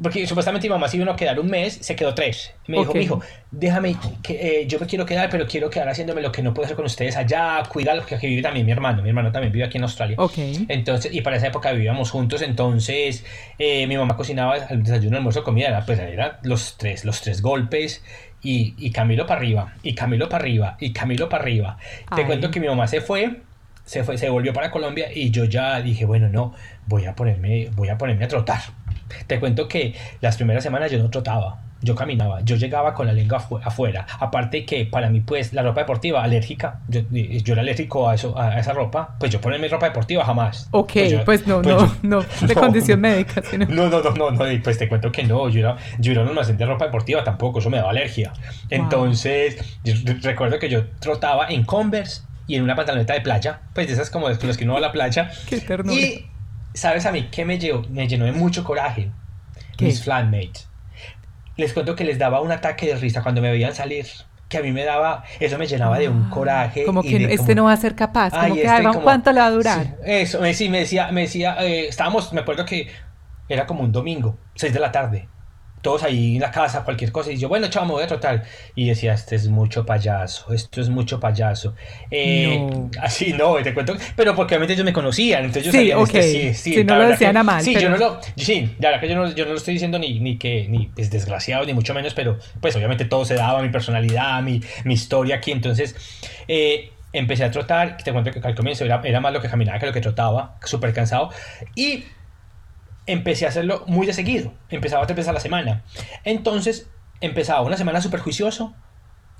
B: porque supuestamente mi mamá se iba a quedar un mes, se quedó tres. Me dijo, hijo, déjame, que, eh, yo me quiero quedar, pero quiero quedar haciéndome lo que no puedo hacer con ustedes allá, cuídalo, porque aquí vive también mi hermano, mi hermano también vive aquí en Australia.
A: Okay.
B: Entonces, y para esa época vivíamos juntos, entonces eh, mi mamá cocinaba el desayuno, almuerzo, comida, era, pues eran los tres, los tres golpes. Y, y Camilo para arriba, y Camilo para arriba, y Camilo para arriba. Te cuento que mi mamá se fue, se fue, se volvió para Colombia y yo ya dije, bueno, no, voy a ponerme, voy a ponerme a trotar te cuento que las primeras semanas yo no trotaba, yo caminaba, yo llegaba con la lengua afuera. Aparte que para mí, pues, la ropa deportiva alérgica, yo, yo era alérgico a, eso, a esa ropa, pues yo ponerme ropa deportiva jamás.
A: Ok, pues, pues no, pues no, no, de condición médica.
B: Sino... No, no, no, no, pues te cuento que no, yo era, yo era un almacén de ropa deportiva tampoco, eso me daba alergia. Entonces, recuerdo que yo trotaba en Converse y en una pantaloneta de playa, pues de esas como de los que uno va a la playa.
A: Qué ternura.
B: Y ¿sabes a mí qué me, llenó, me llenó de mucho coraje? Mis flatmates. Les cuento que les daba un ataque de risa cuando me veían salir. Que a mí me daba, eso me llenaba de un ah, coraje.
A: Como que este no va a ser capaz, como que este ¿cuánto le va a durar?
B: eso, sí, me decía, me decía, eh, estábamos, me acuerdo que era como un domingo, 6 de la tarde todos ahí en la casa, cualquier cosa, y yo, bueno, chao, me voy a trotar. Y decía, este es mucho payaso, esto es mucho payaso. Eh, Así no, te cuento, pero porque obviamente ellos me conocían, entonces yo
A: sí, sabía, okay. sí, sí, sí, no lo decían a mal.
B: Sí, yo no lo, sí, ya verdad que yo no, yo no lo estoy diciendo ni, ni que, ni es pues, desgraciado, ni mucho menos, pero pues obviamente todo se daba, mi personalidad, mi, mi historia aquí, entonces... Eh, empecé a trotar, te cuento que al comienzo era, era más lo que caminaba que lo que trotaba, súper cansado, y empecé a hacerlo muy de seguido. Empezaba tres veces a la semana. Entonces, empezaba una semana súper juicioso.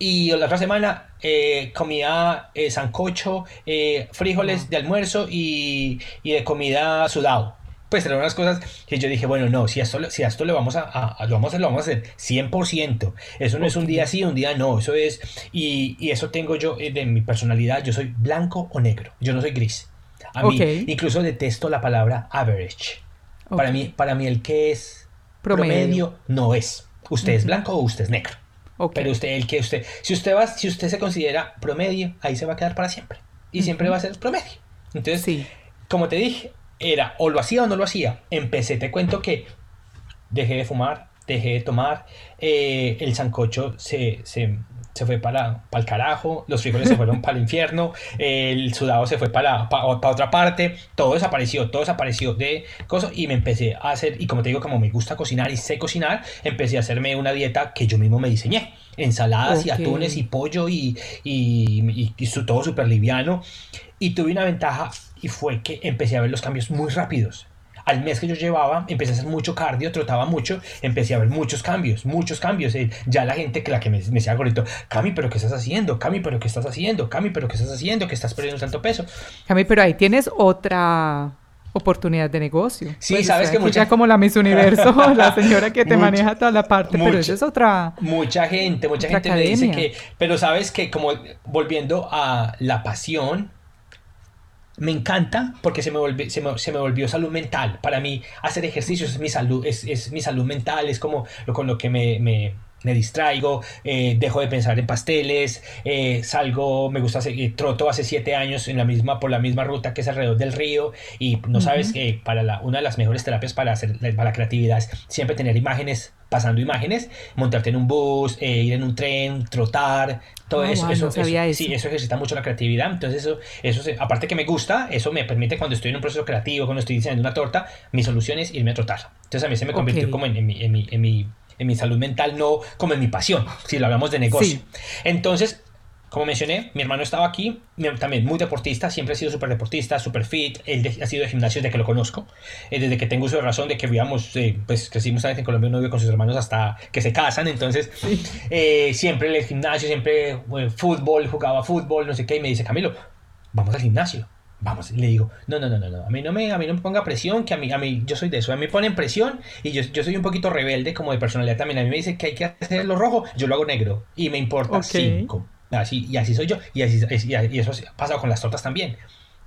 B: Y la otra semana eh, comía eh, sancocho, eh, frijoles de almuerzo y, y, de comida sudado. Pues eran unas cosas que yo dije, bueno, no, si a esto, si esto lo vamos a, lo vamos a hacer, lo vamos a hacer 100%. Eso no es un día sí, un día no. Eso es, y, y eso tengo yo de mi personalidad. Yo soy blanco o negro. Yo no soy gris. A mí, incluso detesto la palabra average. Para, mí, para mí el que es promedio, no es. Usted es blanco o usted es negro. Pero usted, el que usted, si usted va, si usted se considera promedio, ahí se va a quedar para siempre. Y siempre va a ser promedio. Entonces, como te dije, era o lo hacía o no lo hacía. Empecé, te cuento que dejé de fumar, dejé de tomar, eh, el sancocho se, se, se fue para, para el carajo, los frijoles se fueron para el infierno, el sudado se fue para, para, otra parte, todo desapareció, todo desapareció de cosas y me empecé a hacer, y como te digo, como me gusta cocinar y sé cocinar, empecé a hacerme una dieta que yo mismo me diseñé, ensaladas y atunes y pollo y, y, y todo súper liviano, y tuve una ventaja y fue que empecé a ver los cambios muy rápidos al mes que yo llevaba, empecé a hacer mucho cardio, trotaba mucho, empecé a ver muchos cambios, muchos cambios. Eh, ya la gente que la que me, me decía gordito, Cami, pero ¿qué estás haciendo? Cami, pero ¿qué estás haciendo? Cami, pero ¿qué estás haciendo? Que estás perdiendo tanto peso.
A: Cami, pero ahí tienes otra oportunidad de negocio.
B: Sí, pues, sabes que mucha...
A: Ya como la Miss Universo, la señora que te maneja toda la parte, pero eso es otra...
B: Mucha gente, mucha gente me dice que... Pero sabes que como volviendo a la pasión, me encanta porque se me, volvió, se, me, volvió salud mental. Para mí, hacer ejercicio es mi salud, es, es mi salud mental, es como lo, con lo que me, me, me distraigo, eh, dejo de pensar en pasteles, eh, salgo, me gusta seguir, troto hace siete años en la misma, por la misma ruta que es alrededor del río y no sabes que para la, una de las mejores terapias para, hacer, para la creatividad es siempre tener imágenes, pasando imágenes, montarte en un bus, eh, ir en un tren, trotar, todo
A: Ah,
B: eso,
A: wow,
B: eso,
A: no sabía
B: eso- sí,
A: eso.
B: ejercita mucho la creatividad, entonces eso, eso se- aparte que me gusta, eso me permite cuando estoy en un proceso creativo, cuando estoy diseñando una torta, mi solución es irme a trotar, entonces a mí se me convirtió como en, en mi, en mi- en mi- en mi salud mental, no como en mi pasión, si lo hablamos de negocio.
A: Sí.
B: Entonces, como mencioné, mi hermano estaba aquí, también muy deportista, siempre ha sido súper deportista, súper fit, él de- ha sido de gimnasio desde que lo conozco, eh, desde que tengo uso de razón de que vivíamos, eh, pues crecimos en Colombia, uno vive con sus hermanos hasta que se casan, entonces eh, siempre en el gimnasio, siempre eh, fútbol, jugaba fútbol, no sé qué, y me dice, Camilo, vamos al gimnasio. Vamos, le digo, no, no, no, no, no, a mí no me, a mí no me ponga presión, que a mí, a mí, yo soy de eso, a mí me ponen presión y yo, yo soy un poquito rebelde como de personalidad también, a mí me dice que hay que hacerlo rojo, yo lo hago negro y me importa
A: Ok.
B: cinco, así, y así soy yo, y, así, y, eso ha pasado con las tortas también,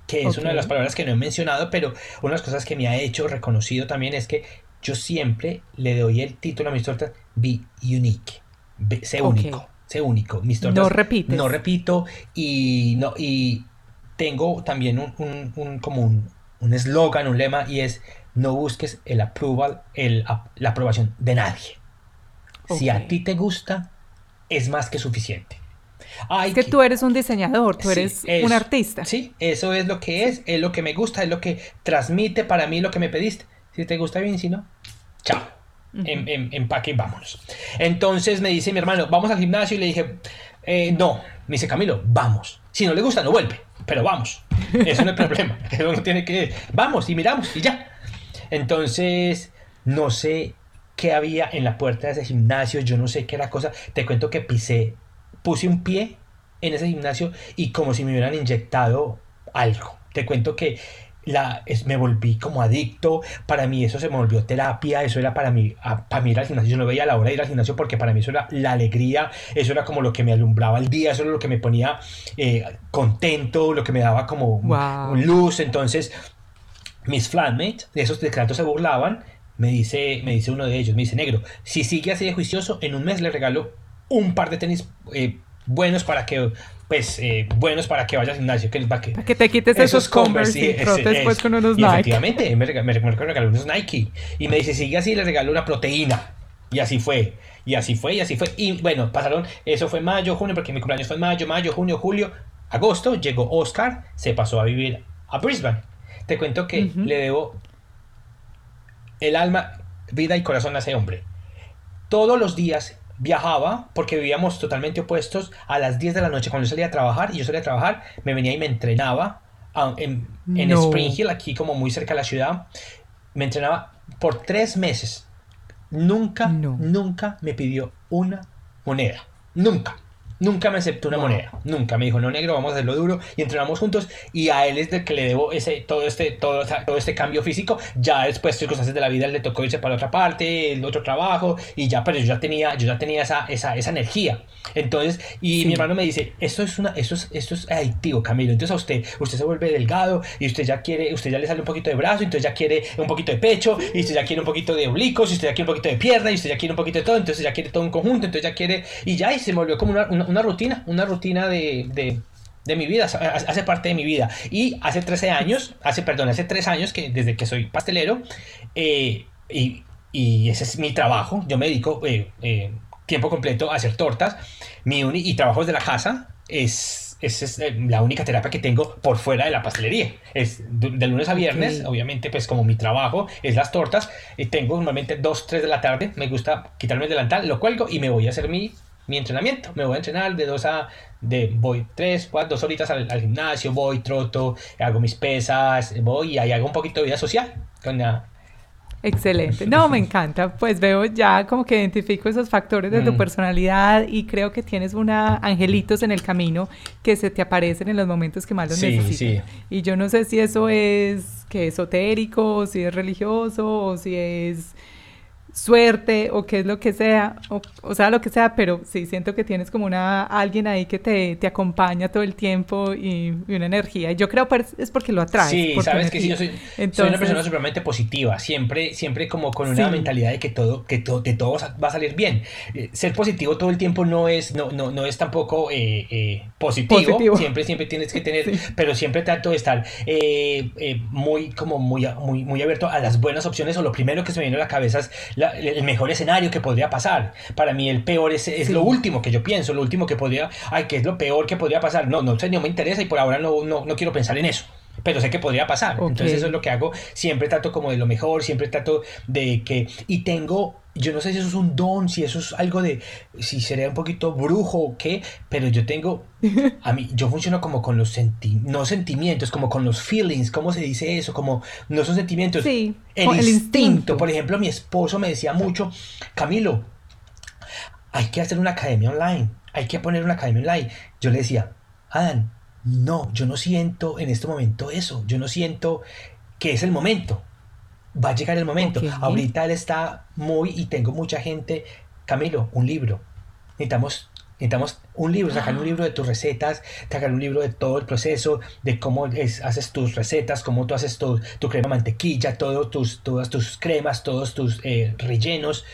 B: que es una de las palabras que no he mencionado, pero una de las cosas que me ha hecho reconocido también es que yo siempre le doy el título a mis tortas, be unique, Be- sé
A: Ok.
B: único, sé único, mis tortas
A: No repites.
B: no repito y no y tengo también un, un- un- como un un eslogan, un lema y es no busques el approval, el, la aprobación de nadie. Si
A: Ok.
B: a ti te gusta, es más que suficiente. Ay,
A: Es que tú eres un diseñador, tú
B: Sí,
A: eres
B: eso.
A: un artista.
B: Sí, eso es lo que es, es lo que me gusta, es lo que transmite para mí lo que me pediste. Si te gusta bien, si no, chao. En, en- empaque y vámonos. Entonces me dice mi hermano, vamos al gimnasio y le dije, "Eh, no. Me dice Camilo, vamos. Si no le gusta, no vuelve, pero vamos. Eso no es problema. Eso no tiene que. Vamos y miramos y ya. Entonces, no sé qué había en la puerta de ese gimnasio, yo no sé qué era cosa. Te cuento que pisé, puse un pie en ese gimnasio y como si me hubieran inyectado algo. Te cuento que la, es- me volví como adicto, para mí eso se me volvió terapia, eso era para mí, a- para mí ir al gimnasio, yo no veía la hora de ir al gimnasio porque para mí eso era la alegría, eso era como lo que me alumbraba el día, eso era lo que me ponía eh, contento, lo que me daba como
A: Wow.
B: luz, entonces mis flatmates, de esos de que tanto se burlaban, me dice, me dice uno de ellos, me dice, negro, si sigue así de juicioso, en un mes le regalo un par de tenis eh, buenos para que, pues, eh, buenos para que vaya al gimnasio, que, que,
A: Para que te quites esos, Converse,
B: sí,
A: y
B: ese-
A: después con unos Nike.
B: efectivamente, me, me, me regaló unos Nike. Y me dice, sigue así, le regaló una proteína. Y así fue. Y así fue, y así fue. Y bueno, pasaron, eso fue mayo, junio, porque mi cumpleaños fue en mayo, mayo, junio, julio, agosto. Llegó Oscar, se pasó a vivir a Brisbane. Te cuento que le debo el alma, vida y corazón a ese hombre. Todos los días viajaba porque vivíamos totalmente opuestos a las 10 de la noche cuando yo salía a trabajar y yo salía a trabajar, me venía y me entrenaba a- en, en
A: No.
B: Spring Hill, aquí como muy cerca de la ciudad. Me entrenaba por tres meses. Nunca,
A: No.
B: nunca me pidió una moneda. Nunca. Nunca me aceptó una
A: Wow.
B: moneda. Nunca me dijo, no negro, vamos a hacerlo duro. Y entrenamos juntos. Y a él es del que le debo ese, todo, este, todo, todo este cambio físico. Ya después, circunstancias de la vida, él le tocó irse para otra parte, el otro trabajo. Y ya, pero yo ya tenía, yo ya tenía esa, esa, esa energía. Entonces, y
A: Sí.
B: mi hermano me dice, esto es una, esto es, esto es adictivo, Camilo. Entonces a usted, usted se vuelve delgado y usted ya quiere, usted ya le sale un poquito de brazo, entonces ya quiere un poquito de pecho, y usted ya quiere un poquito de oblicuos, y usted ya quiere un poquito de pierna, y usted ya quiere un poquito de todo, entonces ya quiere todo un conjunto, entonces ya quiere, y ya, y se volvió como una, una, una rutina, una rutina de, de, de mi vida, hace parte de mi vida. Y hace 13 años, hace, perdón, hace 3 años, que desde que soy pastelero, eh, y, y ese es mi trabajo, yo me dedico eh, eh, tiempo completo a hacer tortas, mi uni- y trabajo desde la casa, es, es, es, eh, la única terapia que tengo por fuera de la pastelería. Es de, de lunes a viernes,
A: Ok.
B: obviamente, pues como mi trabajo es las tortas, y tengo normalmente 2, 3 de la tarde, me gusta quitarme el delantal, lo cuelgo y me voy a hacer mi, mi entrenamiento. Me voy a entrenar de 2 a, de, voy 3, 4, 2 horitas al, al gimnasio, voy, troto, hago mis pesas, voy y ahí hago un poquito de vida social con la,
A: Excelente. No, me encanta. Pues veo ya como que identifico esos factores de tu
B: Mm.
A: personalidad y creo que tienes una angelitos en el camino que se te aparecen en los momentos que más los
B: Sí,
A: necesitas.
B: sí.
A: Y yo no sé si eso es que esotérico, o si es religioso, o si es suerte o qué es lo que sea, o, sea, lo que sea, pero sí siento que tienes como una alguien ahí que te, te acompaña todo el tiempo y, una energía. Y yo creo que es porque lo atraes.
B: Sí, sabes que sí, yo soy, una persona supremamente positiva, siempre, siempre como con una mentalidad de que todo, que todo, de todo va a salir bien. Eh, ser positivo todo el tiempo no es, no, no, no es tampoco eh, eh, positivo. siempre, siempre tienes que tener, pero siempre trato de estar muy, como muy, muy, muy abierto a las buenas opciones o lo primero que se me viene a la cabeza es el mejor escenario que podría pasar. Para mí el peor es, es lo último que yo pienso, lo último que podría, ay, que es lo peor que podría pasar. No, no, no me interesa y por ahora no, no, no quiero pensar en eso pero sé que podría pasar. Entonces eso es lo que hago. Siempre trato como de lo mejor, siempre trato de que... Y tengo, yo no sé si eso es un don, si eso es algo de, si sería un poquito brujo o qué, pero yo tengo, a mí, yo funciono como con los sentimientos, no sentimientos, como con los feelings, ¿cómo se dice eso? Como, no son sentimientos.
A: Sí,
B: el, instinto. Por ejemplo, mi esposo me decía mucho, Camilo, hay que hacer una academia online, hay que poner una academia online. Yo le decía, Adán, no, yo no siento en este momento eso, yo no siento que es el momento. Va a llegar el momento. Ahorita él está muy y tengo mucha gente. Camilo, un libro. Necesitamos, necesitamos un libro, sacar un libro de tus recetas, sacar un libro de todo el proceso, de cómo haces tus recetas, cómo tú haces tu, tu crema mantequilla, todos tus, todas tus cremas, todos tus eh, rellenos.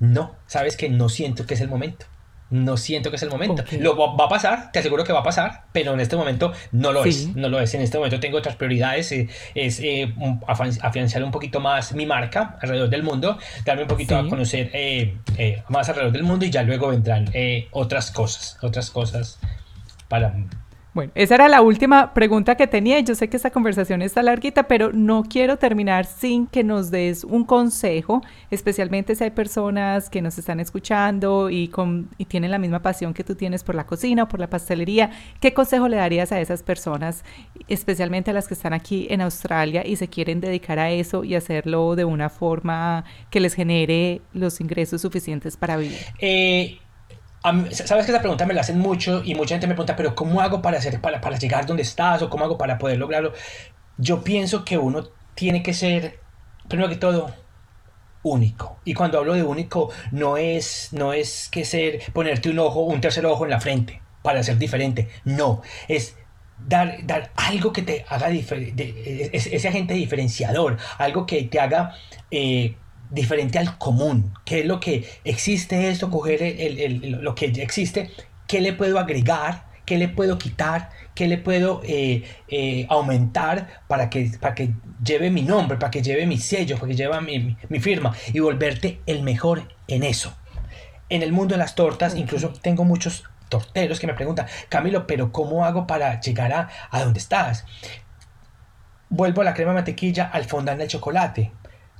B: No, sabes que no siento que es el momento no siento que es el momento. Lo va a pasar, te aseguro que va a pasar, pero en este momento no lo es, no lo es. En este momento tengo otras prioridades, eh, es eh, afianzar un poquito más mi marca alrededor del mundo, darme un poquito a conocer eh, más alrededor del mundo y ya luego vendrán otras cosas, otras cosas para
A: bueno, esa era la última pregunta que tenía. Yo sé que esta conversación está larguita, pero no quiero terminar sin que nos des un consejo, especialmente si hay personas que nos están escuchando y, con, y tienen la misma pasión que tú tienes por la cocina o por la pastelería. ¿Qué consejo le darías a esas personas, especialmente a las que están aquí en Australia y se quieren dedicar a eso y hacerlo de una forma que les genere los ingresos suficientes para vivir?
B: Eh, Sabes que esa pregunta me la hacen mucho y mucha gente me pregunta, pero ¿cómo hago para, hacer, para, para llegar donde estás o cómo hago para poder lograrlo? Yo pienso que uno tiene que ser, primero que todo, único. Y cuando hablo de único, no es, no es que ser ponerte un ojo, un tercer ojo en la frente para ser diferente. No, es dar, dar algo que te haga de, ese agente diferenciador, algo que te haga eh, diferente al común. ¿Qué es lo que existe esto? Coger lo que existe, ¿qué le puedo agregar? ¿Qué le puedo quitar? ¿Qué le puedo eh, eh, aumentar para que, para que lleve mi nombre, para que lleve mi sello, para que lleve mi, mi, firma y volverte el mejor en eso? En el mundo de las tortas, incluso tengo muchos torteros que me preguntan, Camilo, pero ¿cómo hago para llegar a, a donde estás? Vuelvo a la crema mantequilla, al fondant del chocolate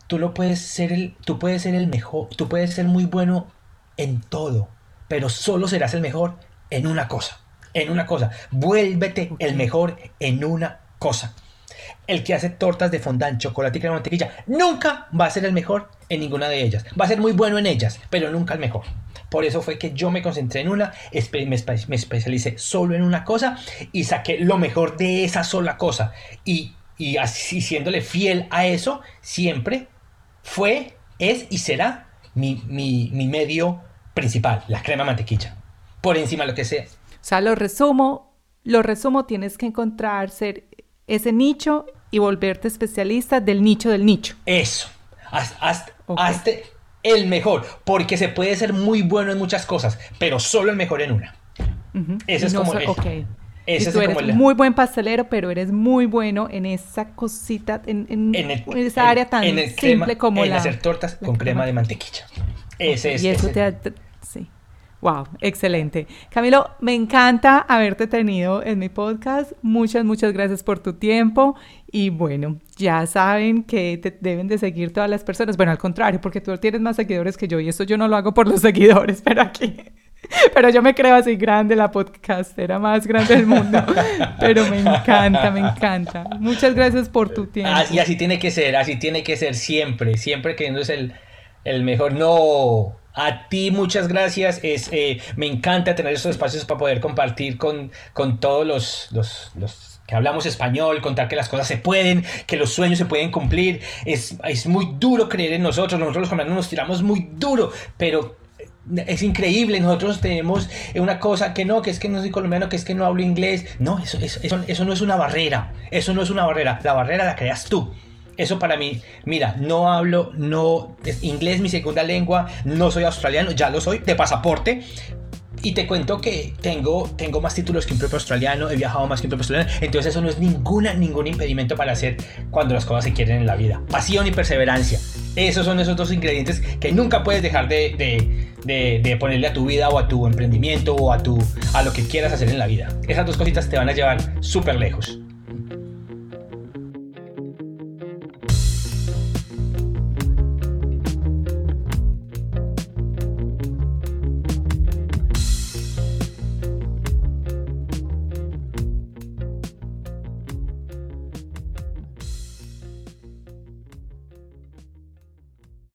B: tú lo puedes ser el, tú puedes ser el mejor, tú puedes ser muy bueno en todo, pero solo serás el mejor en una cosa, en una cosa. Vuélvete el mejor en una cosa. El que hace tortas de fondant, chocolate y crema mantequilla, nunca va a ser el mejor en ninguna de ellas. Va a ser muy bueno en ellas, pero nunca el mejor. Por eso fue que yo me concentré en una, me, especialicé solo en una cosa y saqué lo mejor de esa sola cosa. Y, y así siéndole fiel a eso, siempre fue, es y será mi, medio principal, la crema mantequilla. Por encima de lo que sea.
A: O sea, lo resumo, lo resumo, tienes que encontrar ser ese nicho y volverte especialista del nicho del nicho.
B: Eso. Hazte, el mejor, porque se puede ser muy bueno en muchas cosas, pero solo el mejor en una. Eso es como...
A: Ese tú eres muy buen pastelero, pero eres muy bueno en esa cosita, en, esa área tan simple como
B: en
A: la...
B: hacer tortas con crema, de mantequilla. Ese es.
A: Y eso te Sí. Wow, excelente. Camilo, me encanta haberte tenido en mi podcast. Muchas, muchas gracias por tu tiempo. Y bueno, ya saben que te deben de seguir todas las personas. Bueno, al contrario, porque tú tienes más seguidores que yo y esto yo no lo hago por los seguidores, pero aquí pero yo me creo así grande, la podcastera más grande del mundo. Pero me encanta, me encanta. Muchas gracias por tu tiempo.
B: y así tiene que ser, así tiene que ser siempre, siempre queriendo ser el, el mejor. No, A ti muchas gracias. Es, eh, me encanta tener estos espacios para poder compartir con, con todos los, los, los que hablamos español, contar que las cosas se pueden, que los sueños se pueden cumplir. Es, es muy duro creer en nosotros, nosotros los colombianos nos tiramos muy duro, pero es increíble, nosotros tenemos una cosa que no, que es que no soy colombiano, que es que no hablo inglés. No, eso, eso, eso, no es una barrera, eso no es una barrera, la barrera la creas tú. Eso para mí, mira, no hablo, no, es inglés mi segunda lengua, no soy australiano, ya lo soy, de pasaporte, y te cuento que tengo, tengo más títulos que un propio australiano, he viajado más que un propio australiano, entonces eso no es ninguna, ningún impedimento para hacer cuando las cosas se quieren en la vida. Pasión y perseverancia. Esos son esos dos ingredientes que nunca puedes dejar de, de, de, ponerle a tu vida o a tu emprendimiento o a, tu, a lo que quieras hacer en la vida. Esas dos cositas te van a llevar súper lejos.